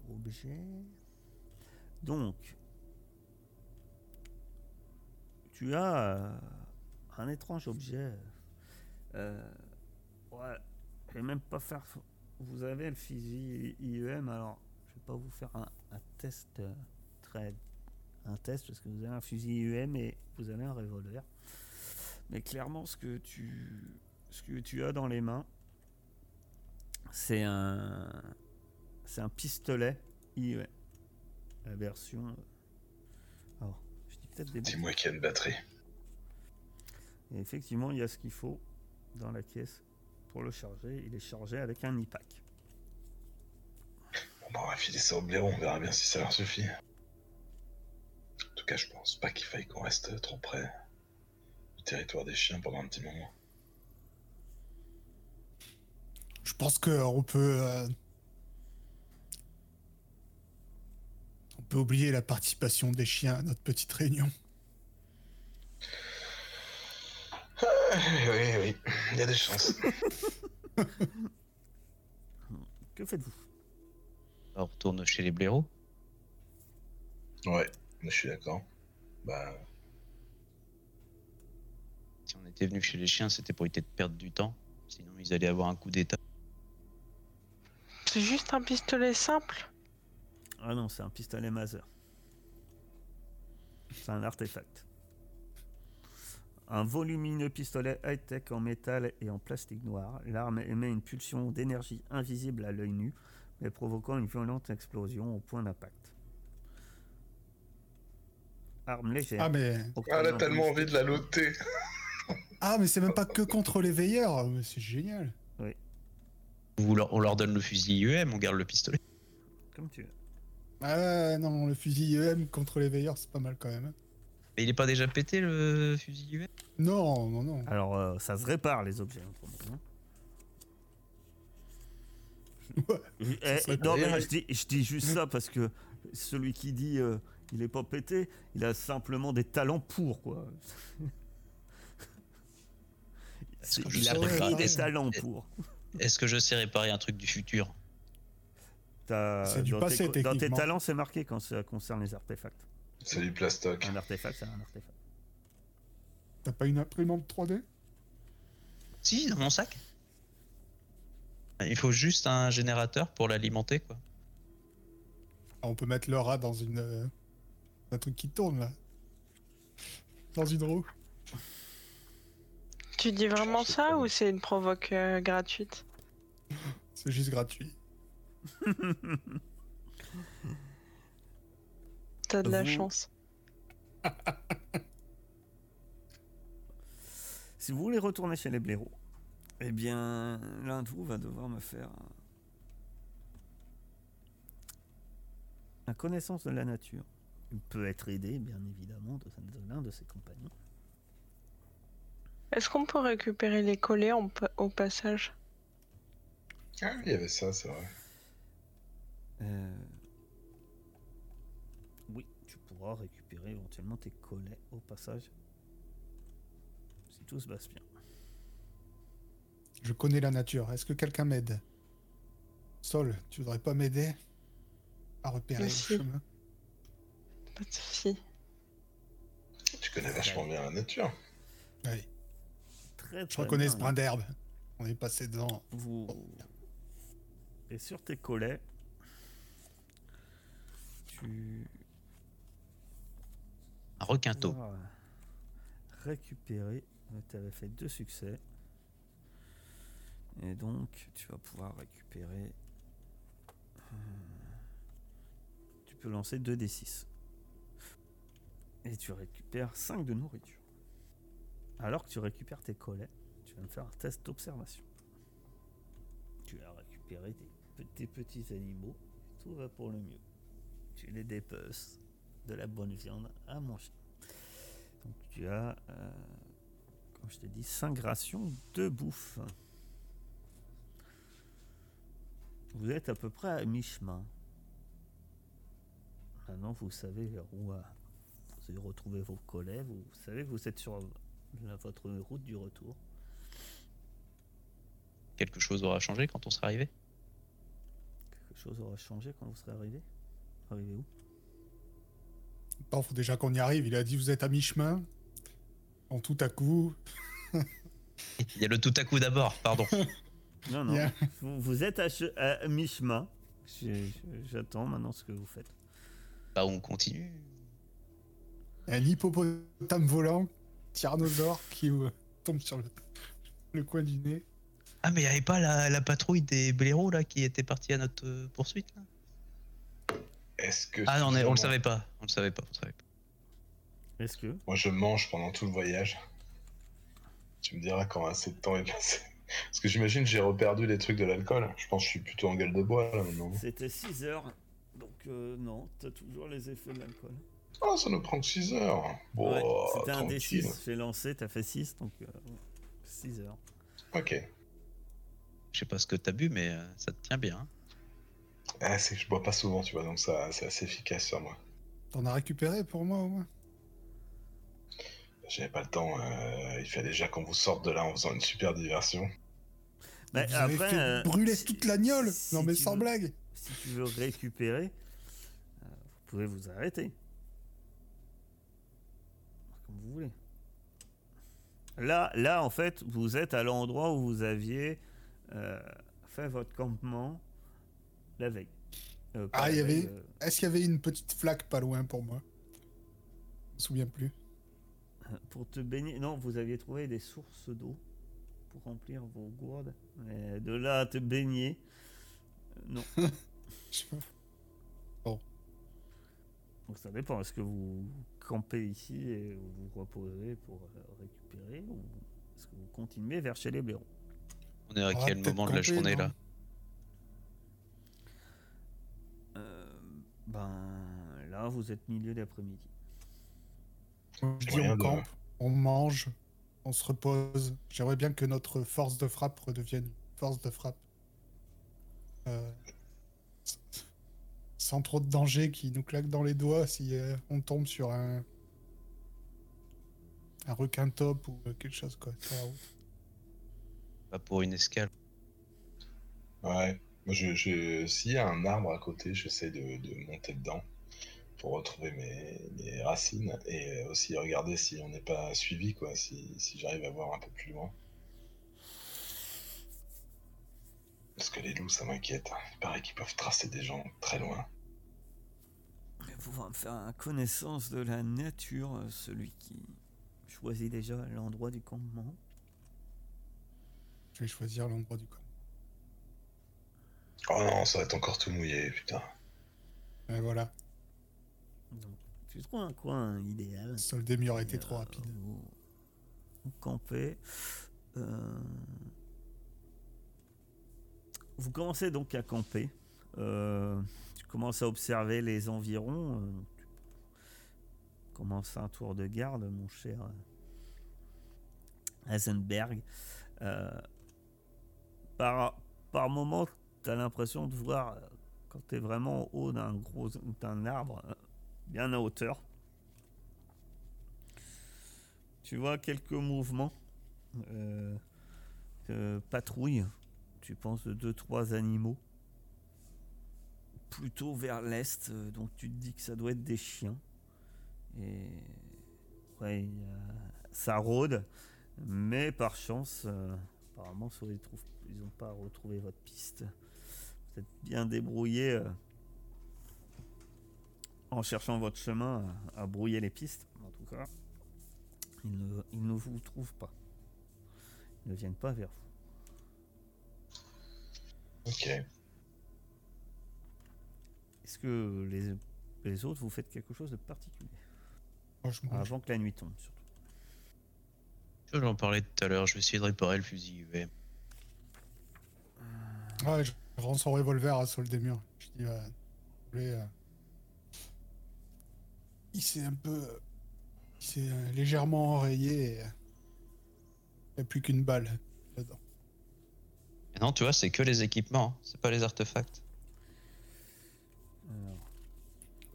objet. Donc, tu as euh, un étrange objet. Euh, ouais, je vais même pas faire. Vous avez le fusil IEM, alors je vais pas vous faire un, un test euh, très. Un test parce que vous avez un fusil IEM et vous avez un revolver. Mais clairement, ce que tu, ce que tu as dans les mains, c'est un, c'est un pistolet IEM. La version. euh, Alors, je dis peut-être des. Dis-moi qu'il y a une batterie. Et effectivement, il y a ce qu'il faut dans la caisse pour le charger. Il est chargé avec un IPAC. Bon, bah, on va filer ça au blaireau, on verra bien si ça leur suffit. En tout cas, je pense pas qu'il faille qu'on reste trop près du territoire des chiens pendant un petit moment. Je pense qu'on peut. euh, On peut oublier la participation des chiens à notre petite réunion. Oui, oui, oui, il y a des chances. Que faites-vous? On retourne chez les blaireaux. Ouais, je suis d'accord. Bah, Si on était venu chez les chiens, c'était pour éviter de perdre du temps. Sinon, ils allaient avoir un coup d'état. C'est juste un pistolet simple? Ah non, c'est un pistolet Maser. C'est un artefact. Un volumineux pistolet high-tech en métal et en plastique noir. L'arme émet une pulsion d'énergie invisible à l'œil nu, mais provoquant une violente explosion au point d'impact. Arme légère. Ah, mais. ah, octroyant elle a tellement envie de la loter. Ah, mais c'est même pas que contre les veilleurs. mais C'est génial. Vous leur- on leur donne le fusil IEM, on garde le pistolet. Comme tu veux. Ah, non, le fusil EM contre les veilleurs, c'est pas mal quand même. Mais il est pas déjà pété le fusil IEM Non, non, non. Alors, euh, ça se répare les objets. hein. Ouais. Eh, non, mais je dis, je dis juste ça parce que celui qui dit euh, il est pas pété, il a simplement des talents pour quoi. Il a pris des talents pour. Est-ce que je sais réparer un truc du futur? C'est du dans, passé, tes, dans tes talents, c'est marqué quand ça concerne les artefacts. C'est du plastoc. Un artefact, c'est un artefact. T'as pas une imprimante 3D Si, dans mon sac. Il faut juste un générateur pour l'alimenter, quoi. Ah, On peut mettre le rat dans une. euh, Un truc qui tourne là. Dans une roue. Tu dis vraiment ça ou c'est une provoque euh, gratuite? C'est juste gratuit. T'as de la Vous- chance. Si vous voulez retourner chez les blaireaux, eh bien, l'un de vous va devoir me faire un connaissance de la nature. Il peut être aidé, bien évidemment, de de l'un de ses compagnons. Est-ce qu'on peut récupérer les collets en au passage? Ah oui, il y avait ça, c'est vrai. Euh, Oui, tu pourras récupérer éventuellement tes collets au passage. Si tout se passe bien. Je connais la nature. Est-ce que quelqu'un m'aide? Sol, tu voudrais pas m'aider à repérer le chemin? Pas de soucis. Tu connais vachement bien la nature. Oui. Très, Je très reconnais bien. ce brin d'herbe. On est passé devant. Vous... Et sur tes collets, tu... Un requinto. pouvoir, euh, récupérer. Tu avais fait deux succès. Et donc, tu vas pouvoir récupérer. euh, Tu peux lancer 2 d 6. Et tu récupères 5 de nourriture. Alors que tu récupères tes collets, tu vas me faire un test d'observation. Tu as récupéré tes, pe- tes petits animaux. Tout va pour le mieux. Tu les dépeces de la bonne viande à manger. Donc tu as, euh, comme je t'ai dit, 5 rations de bouffe. Vous êtes à peu près à mi-chemin. Maintenant, vous savez vers où vous avez retrouvé vos collègues. Vous savez que vous êtes sur la- votre route du retour. Quelque chose aura changé quand on sera arrivé? Quelque chose aura changé quand vous serez arrivé? Arrivé où? Bon, faut déjà qu'on y arrive. Il a dit vous êtes à mi-chemin. En tout à coup. Il y a le tout à coup d'abord, pardon. Non, non. Vous, vous êtes à, che- à mi-chemin. J'attends maintenant ce que vous faites. Bah, on continue. Un hippopotame volant, tyrannosaure qui euh, tombe sur le, le coin du nez. Ah, mais il n'y avait pas la, la patrouille des blaireaux là qui était partie à notre euh, poursuite là? Est-ce que. Ah non, on, est- on le savait pas. On le savait pas. On le savait pas. Est-ce que Moi, je mange pendant tout le voyage. Tu me diras quand assez de temps est passé. Parce que j'imagine que j'ai reperdu les trucs de l'alcool. Je pense que je suis plutôt en gueule de bois là maintenant. C'était 6 heures. Donc, euh, non, t'as toujours les effets de l'alcool. Oh, ça nous prend que 6 heures. Bon, Ouais, C'était un tranquille. D6, j'ai lancé, t'as fait 6, donc 6 heures. Ok. Je sais pas ce que t'as bu, mais euh, ça te tient bien. Ah, c'est que je bois pas souvent, tu vois, donc ça, c'est assez efficace sur moi. T'en as récupéré pour moi au moins? J'avais pas le temps. euh, il fallait déjà qu'on vous sorte de là en faisant une super diversion. Mais Vous avez après, fait euh, brûler si- toute la gnôle si Non mais tu sans veux- blague Si tu veux récupérer, euh, vous pouvez vous arrêter. Comme vous voulez. Là, là, en fait, vous êtes à l'endroit où vous aviez euh, fait votre campement la veille. Euh, Ah, il y avait- euh, Est-ce qu'il y avait une petite flaque pas loin pour moi? Je me souviens plus. pour te baigner. Non, vous aviez trouvé des sources d'eau pour remplir vos gourdes. Mais de là à te baigner, euh, non. Je sais pas. Donc ça dépend. Est-ce que vous campez ici et vous vous reposez pour récupérer ou est-ce que vous continuez vers chez les blaireaux? On est à quel moment de la journée non? là? Ben là, vous êtes milieu d'après-midi. Je dis on campe, on mange, on se repose. J'aimerais bien que notre force de frappe redevienne force de frappe. Euh, Sans trop de danger qui nous claque dans les doigts si euh, on tombe sur un un requin top ou quelque chose quoi. Pas pour une escale. Ouais. Moi, je, je... s'il y a un arbre à côté, j'essaie de, de monter dedans pour retrouver mes, mes racines et aussi regarder si on n'est pas suivi, quoi, si, si j'arrive à voir un peu plus loin. Parce que les loups, ça m'inquiète. Il paraît qu'ils peuvent tracer des gens très loin. Me faire connaissance de la nature, euh, celui qui choisit déjà l'endroit du campement. Je vais choisir l'endroit du camp. Oh non, ça va être encore tout mouillé, putain. Et voilà, Donc, tu trouves un coin idéal. le sol des murs a été trop euh, rapide. Vous, vous campez. Euh, Vous commencez donc à camper. Euh, tu commences à observer les environs. euh, tu commences un tour de garde, mon cher Heisenberg. Euh, par, par moment, l'impression de voir, euh, quand tu es vraiment au haut d'un gros d'un arbre, euh, bien à hauteur, tu vois quelques mouvements euh, de patrouille. Tu penses de deux trois animaux plutôt vers l'est, euh, donc tu te dis que ça doit être des chiens. Et ouais, ça rôde, mais par chance, euh, apparemment, ils n'ont pas retrouvé votre piste. Bien débrouillé euh, en cherchant votre chemin à, à brouiller les pistes. En tout D'accord. Ils ne, ils ne vous trouvent pas. Ils ne viennent pas vers vous. Ok. Est-ce que les, les autres, vous faites quelque chose de particulier? Franchement, Avant que la nuit tombe, surtout. J'en parlais tout à l'heure, je vais essayer de réparer le fusil UV. Ouais, je rends son revolver à Sol des murs. Je dis, euh, voulez, euh, il s'est un peu. Il s'est euh, légèrement enrayé et. euh, Il n'y a plus qu'une balle dedans. Et non, tu vois, c'est que les équipements, hein, c'est pas les artefacts. Alors,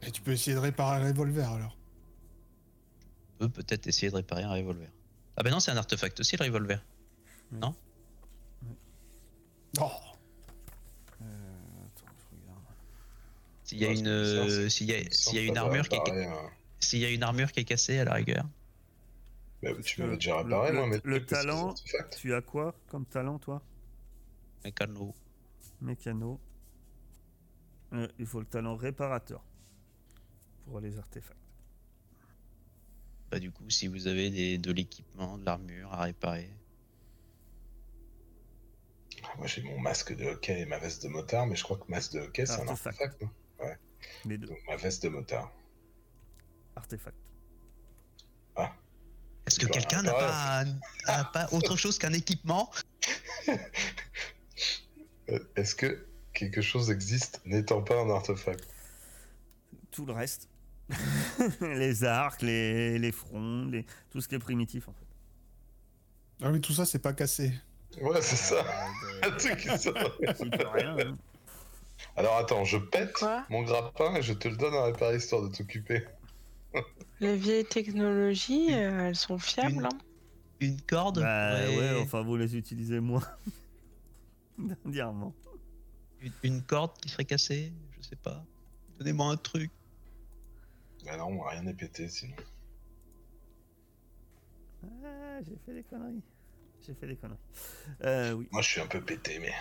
Et tu peux essayer de réparer un revolver alors. On peut peut-être essayer de réparer un revolver. Ah ben non, c'est un artefact aussi le revolver. Oh, euh, attends, je regarde. S'il y a une, euh, s'il y a, s'il y une armure qui est, réparer, hein. s'il y a une armure qui est cassée à la rigueur. Bah, tu Le- m'avais déjà le- réparé, le- moi, mais le talent-. Tu as quoi comme talent, toi? Mécano. Mécano. Euh, il faut le talent réparateur pour les artefacts. Bah du coup, si vous avez des, de l'équipement, de l'armure à réparer. Moi, j'ai mon masque de hockey et ma veste de motard, mais je crois que masque de hockey, c'est un Artefact. artefact. Les deux Donc, ma veste de motard. artefacts. Est-ce que Bah, quelqu'un n'a ouais. pas, un- a pas autre chose qu'un équipement? Euh, Est-ce que quelque chose existe n'étant pas un artefact? Tout le reste. les arcs, les, les fronts, les... tout ce qui est primitif en fait. Ah mais tout ça c'est pas cassé. Ouais, c'est ça. Euh, Un truc qui sort. J'y peux rien. hein. Alors attends, je pète Quoi mon grappin et je te le donne à réparer histoire de t'occuper. Les vieilles technologies, euh, elles sont fiables. Une- hein. Une corde Bah Ouais. ouais, enfin vous les utilisez moins. Dernièrement. une, une corde qui serait cassée Je sais pas. Donnez-moi un truc. Bah non, rien n'est pété sinon. Ah, j'ai fait des conneries. J'ai fait des conneries. Euh, oui. Moi, je suis un peu pété, mais.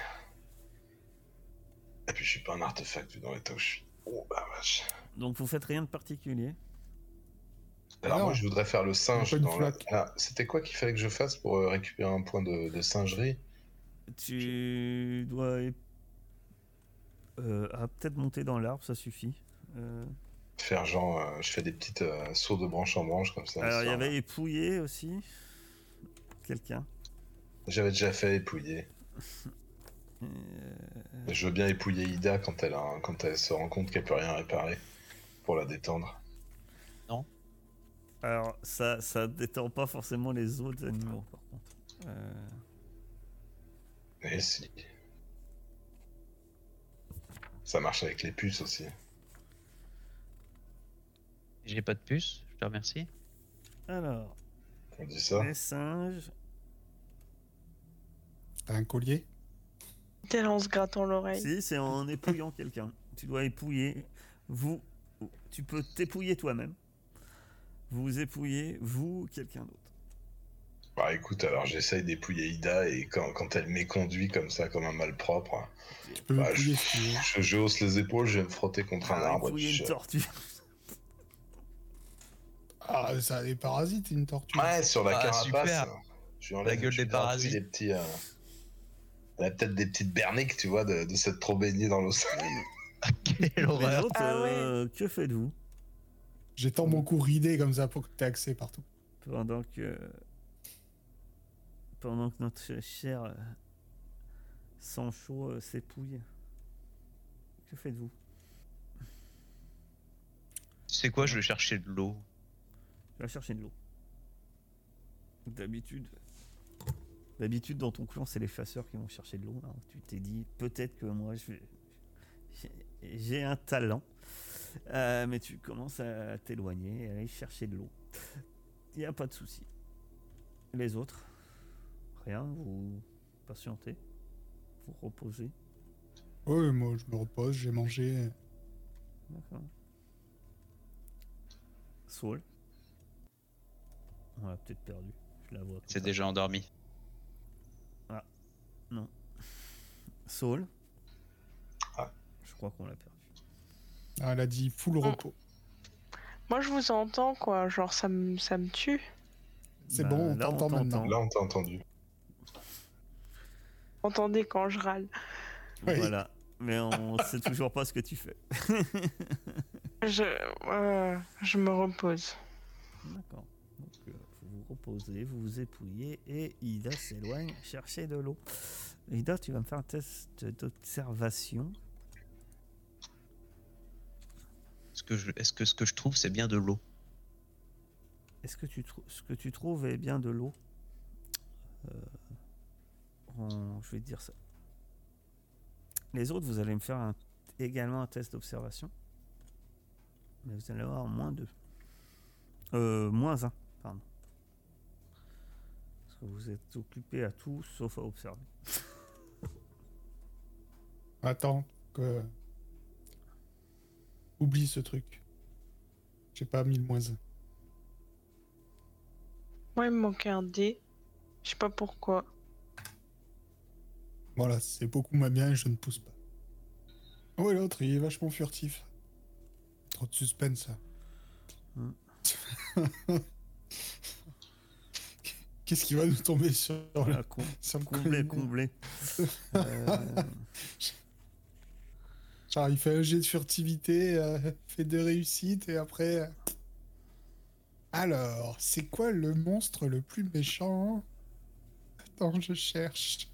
Et puis, je suis pas un artefact vu dans l'état où je suis. Oh bah vache. Donc vous faites rien de particulier. Alors, Alors, moi, je voudrais faire le singe. Dans la-. Ah, C'était quoi qu'il fallait que je fasse pour euh, récupérer un point de, de singerie? Tu dois euh, ah, peut-être monter dans l'arbre, ça suffit. Euh, Faire genre, euh, je fais des petites euh, sauts de branche en branche comme ça. alors il y avait épouillé aussi. Quelqu'un. J'avais déjà fait épouiller. Euh, Je veux bien épouiller Ida quand elle, a- quand elle se rend compte qu'elle peut rien réparer. Pour la détendre. alors ça, ça détend pas forcément les autres animaux par contre. Euh, Et si. Ça marche avec les puces aussi. J'ai pas de puce, je te remercie. alors, On dit ça les singes. T'as un collier? Tel en se grattant l'oreille. Si, c'est en épouillant quelqu'un. Tu dois épouiller. Vous, tu peux t'épouiller toi-même. Vous épouillez, vous, quelqu'un d'autre. Bah écoute, alors j'essaye d'épouiller Ida et quand, quand elle m'éconduit comme ça, comme un malpropre, Tu peux Bah, veux. je, je hausse les épaules, je vais me frotter contre un Ah, arbre. épouiller une je- tortue. Ah, ça a des parasites, une tortue. Ouais, sur la Ah, carapace. super. Je lui enlève La gueule je des parasites. Les petits, euh, Elle a peut-être des petites berniques, tu vois, de, de s'être trop baignée dans l'eau. Quelle Les horreur autres, Ah ouais. euh, que faites-vous? J'étends mon cou ridé comme ça pour que t'aies accès partout. pendant que pendant que notre cher euh, sang chaud euh, s'épouille Que faites-vous? Tu sais quoi, je vais chercher de l'eau. Tu vas chercher de l'eau. D'habitude, d'habitude dans ton clan, c'est les chasseurs qui vont chercher de l'eau. Alors, tu t'es dit peut-être que moi, j'ai- un talent, Euh, mais tu commences à t'éloigner, à aller chercher de l'eau. Il n'y a pas de souci. Les autres, rien. Vous patientez, vous reposez. Ouais, moi je me repose, j'ai mangé. D'accord. Saul? On l'a peut-être perdu. Je la vois. C'est déjà endormi. Saul. Ah. Je crois qu'on l'a perdu. Ah, elle a dit full repos. Moi, je vous entends, quoi. Genre, ça me, ça me tue. C'est Bah, bon, on là, on t'entend maintenant. Là, on t'a entendu. Entendez quand je râle. Oui. Voilà. Mais on sait toujours pas ce que tu fais. Je, euh, je me repose. D'accord. Donc, euh, vous vous reposez, vous vous épouillez et Ida s'éloigne chercher de l'eau. Ida, tu vas me faire un test d'observation. Est-ce que, je- est-ce que ce que je trouve, c'est bien de l'eau? Est-ce que tu trou- ce que tu trouves est bien de l'eau? Euh, Je vais te dire ça. Les autres, vous allez me faire un- également un test d'observation. Mais vous allez avoir moins 2. Euh, moins 1, pardon. Vous êtes occupé à tout sauf à observer. Attends, que... Oublie ce truc. J'ai pas mis le moins 1. Moi, il me manquait un dé. Je sais pas pourquoi. Voilà, c'est beaucoup moins bien et je ne pousse pas. Oh, et l'autre, il est vachement furtif. Trop de suspense, ça. Hmm. Qu'est-ce qui va nous tomber sur le, Voilà, com- sur le comblé, comblé. Euh, Genre, il fait un jet de furtivité, euh, fait deux réussites et après. euh, Alors, c'est quoi le monstre le plus méchant Attends, je cherche.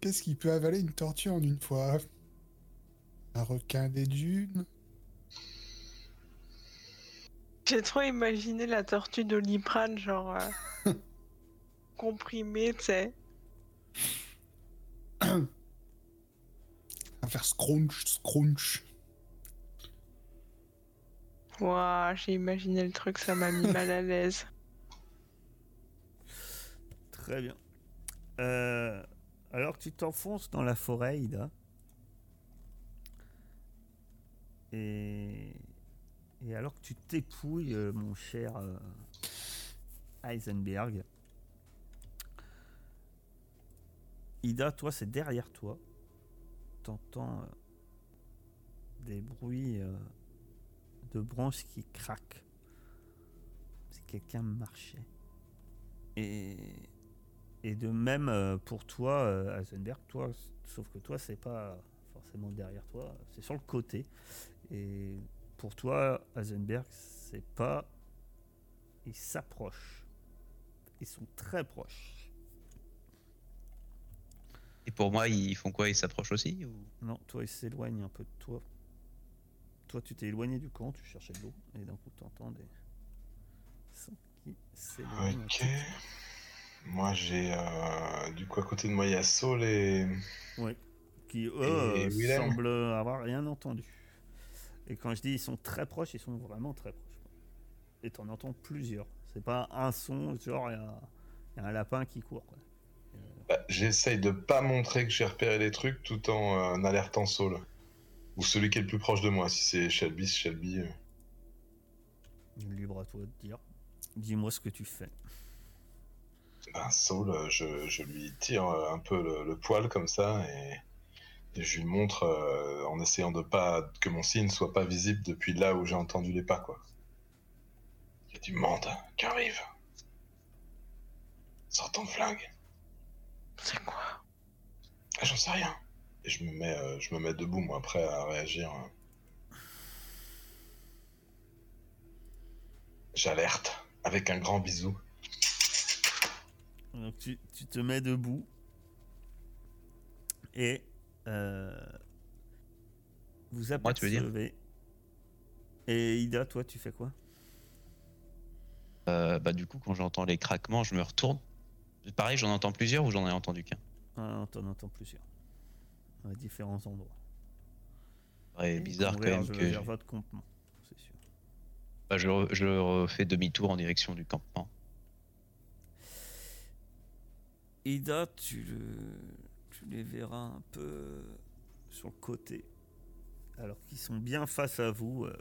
Qu'est-ce qui peut avaler une tortue en une fois? Un requin des dunes? J'ai trop imaginé la tortue d'Oliprane, genre. euh, comprimée, tu sais. À faire scrunch, scrunch. Ouah, j'ai imaginé le truc, ça m'a mis mal à l'aise. Très bien. Euh, alors tu t'enfonces dans la forêt, Ida. Et, et alors que tu t'épouilles, euh, mon cher euh, Heisenberg, Ida, toi, c'est derrière toi. T'entends euh, des bruits de branches qui craquent. Si quelqu'un marchait. Et, et de même pour toi, Heisenberg, toi, sauf que toi, c'est pas forcément derrière toi, c'est sur le côté. Et pour toi, Heisenberg, c'est pas. Ils s'approchent. Ils sont très proches. Et pour moi, ils font quoi? Ils s'approchent aussi ou... Non, toi, ils s'éloignent un peu de toi. Toi, tu t'es éloigné du camp, tu cherchais de l'eau, et d'un coup, tu entends des sons qui s'éloignent. Ok. Moi, j'ai. euh, du coup, à côté de moi, il y a Saul et. Ouais. Qui, eux, Et euh, semblent avoir rien entendu. Et quand je dis ils sont très proches, ils sont vraiment très proches. Et t'en entends plusieurs. C'est pas un son, genre, il y a, il y a un lapin qui court. Quoi. Bah, J'essaye de pas montrer que j'ai repéré les trucs tout en euh, alertant Saul. Ou celui qui est le plus proche de moi. Si c'est Shelby, c'est Shelby. euh. Libre à toi de dire. Dis-moi ce que tu fais. Ben, Saul, euh, je, je lui tire un peu le, le poil comme ça et, et je lui montre euh, en essayant de pas que mon signe soit pas visible depuis là où j'ai entendu les pas quoi. Il y a du monde qui arrive. Sors ton flingue. C'est quoi? Ah, J'en sais rien. Et je me mets, euh, je me mets debout moi prêt à réagir. J'alerte avec un grand bisou. Donc tu, tu te mets debout et vous veux dire? apercevez. Et Ida, toi, tu fais quoi? Euh, bah, du coup, quand j'entends les craquements, je me retourne. Pareil, j'en entends plusieurs ou j'en ai entendu qu'un? Ah, On t'en entend plusieurs. À différents endroits. Ouais, bizarre quand même que vers votre campement, c'est sûr. bah, je, re- je refais demi-tour en direction du campement. Ida, tu, le- tu les verras un peu sur le côté, alors qu'ils sont bien face à vous, euh,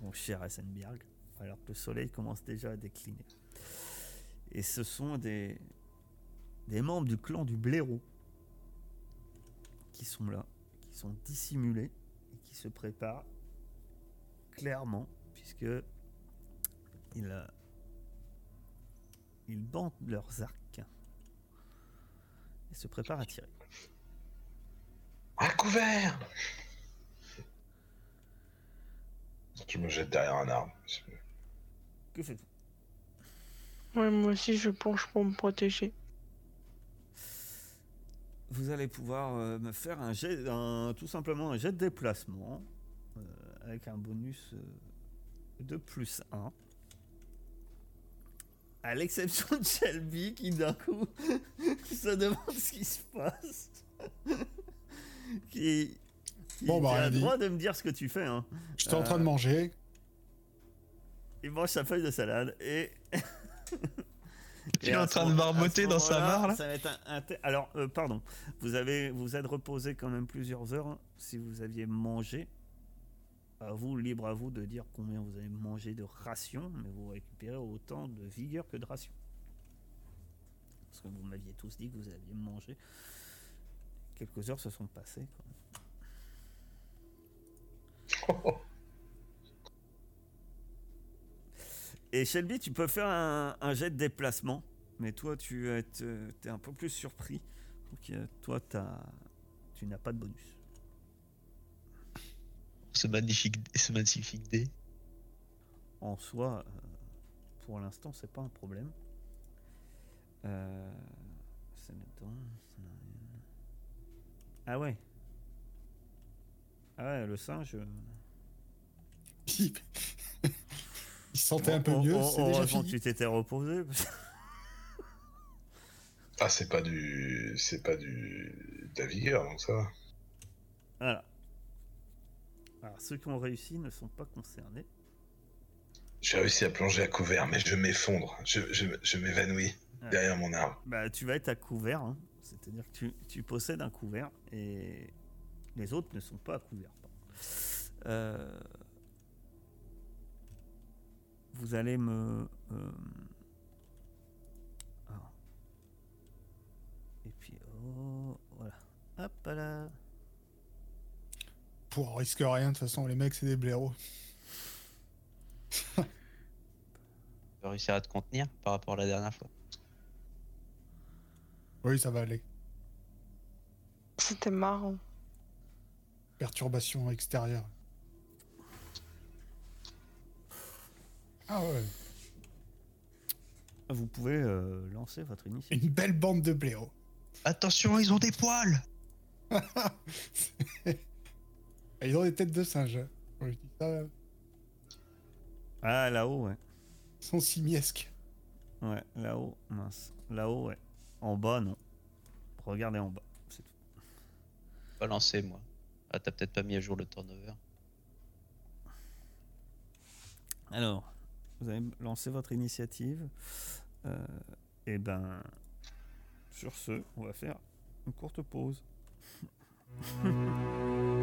mon cher Heisenberg, alors que le soleil commence déjà à décliner. Et ce sont des, membres du clan du blaireau qui sont là, qui sont dissimulés et qui se préparent clairement puisque il, a- ils bandent leurs arcs et se préparent à tirer. Couvert Je me jette derrière un arbre. Que faites-vous? Ouais, moi aussi, je penche pour me protéger. Vous allez pouvoir euh, me faire un jet, un- tout simplement un jet de déplacement euh, avec un bonus euh, de plus 1. À l'exception de Shelby qui d'un coup se demande ce qui se passe. Qui, qui Bon, bah, rien le dit. droit de me dire ce que tu fais. Hein. J'étais en train Euh, de manger. Il mange sa feuille de salade et. Il est en train de ce dans sa mare, là. Ça va être un, Alors, euh, pardon, vous avez vous êtes reposé quand même plusieurs heures. hein. Si vous aviez mangé, à vous, libre à vous de dire combien vous avez mangé de rations, mais vous récupérez autant de vigueur que de rations. Parce que vous m'aviez tous dit que vous aviez mangé. Quelques heures se sont passées. quoi. Et Shelby, tu peux faire un, un jet de déplacement, mais toi, tu es, es un peu plus surpris. Donc, euh, toi, tu n'as pas de bonus. Ce magnifique, ce magnifique dé. En soi, euh, pour l'instant, c'est pas un problème. Euh, c'est maintenant. Ah ouais. Ah ouais, le singe. euh, Il il se sentait un peu mieux, c'est déjà fini. tu t'étais reposé. Ah, c'est pas du. C'est pas du. de la vigueur, donc ça va. Voilà. Alors, ceux qui ont réussi ne sont pas concernés. J'ai réussi à plonger à couvert, mais je m'effondre. Je, je, je m'évanouis Ouais. derrière mon arbre. Bah, tu vas être à couvert, hein. C'est-à-dire que tu, tu possèdes un couvert et les autres ne sont pas à couvert. pardon. Euh, Vous allez me. euh, alors. Et puis, oh, voilà. Hop là. Pour on risque rien, de toute façon, les mecs, c'est des blaireaux. Tu réussir à te contenir par rapport à la dernière fois. Oui, ça va aller. C'était marrant. Perturbation extérieure. Ah ouais, Vous pouvez euh, lancer votre initiative. une belle bande de blaireaux. Attention, ils ont des poils ils ont des têtes de singe. Quand je dis ça, ils Ah, là-haut, ouais. sont simiesques. Ouais, là-haut, mince. Là-haut, ouais. En bas, non. Regardez en bas, c'est tout. Pas lancé, moi. Ah, t'as peut-être pas mis à jour le turnover. Alors, vous avez lancé votre initiative. Euh, et ben, sur ce, on va faire une courte pause.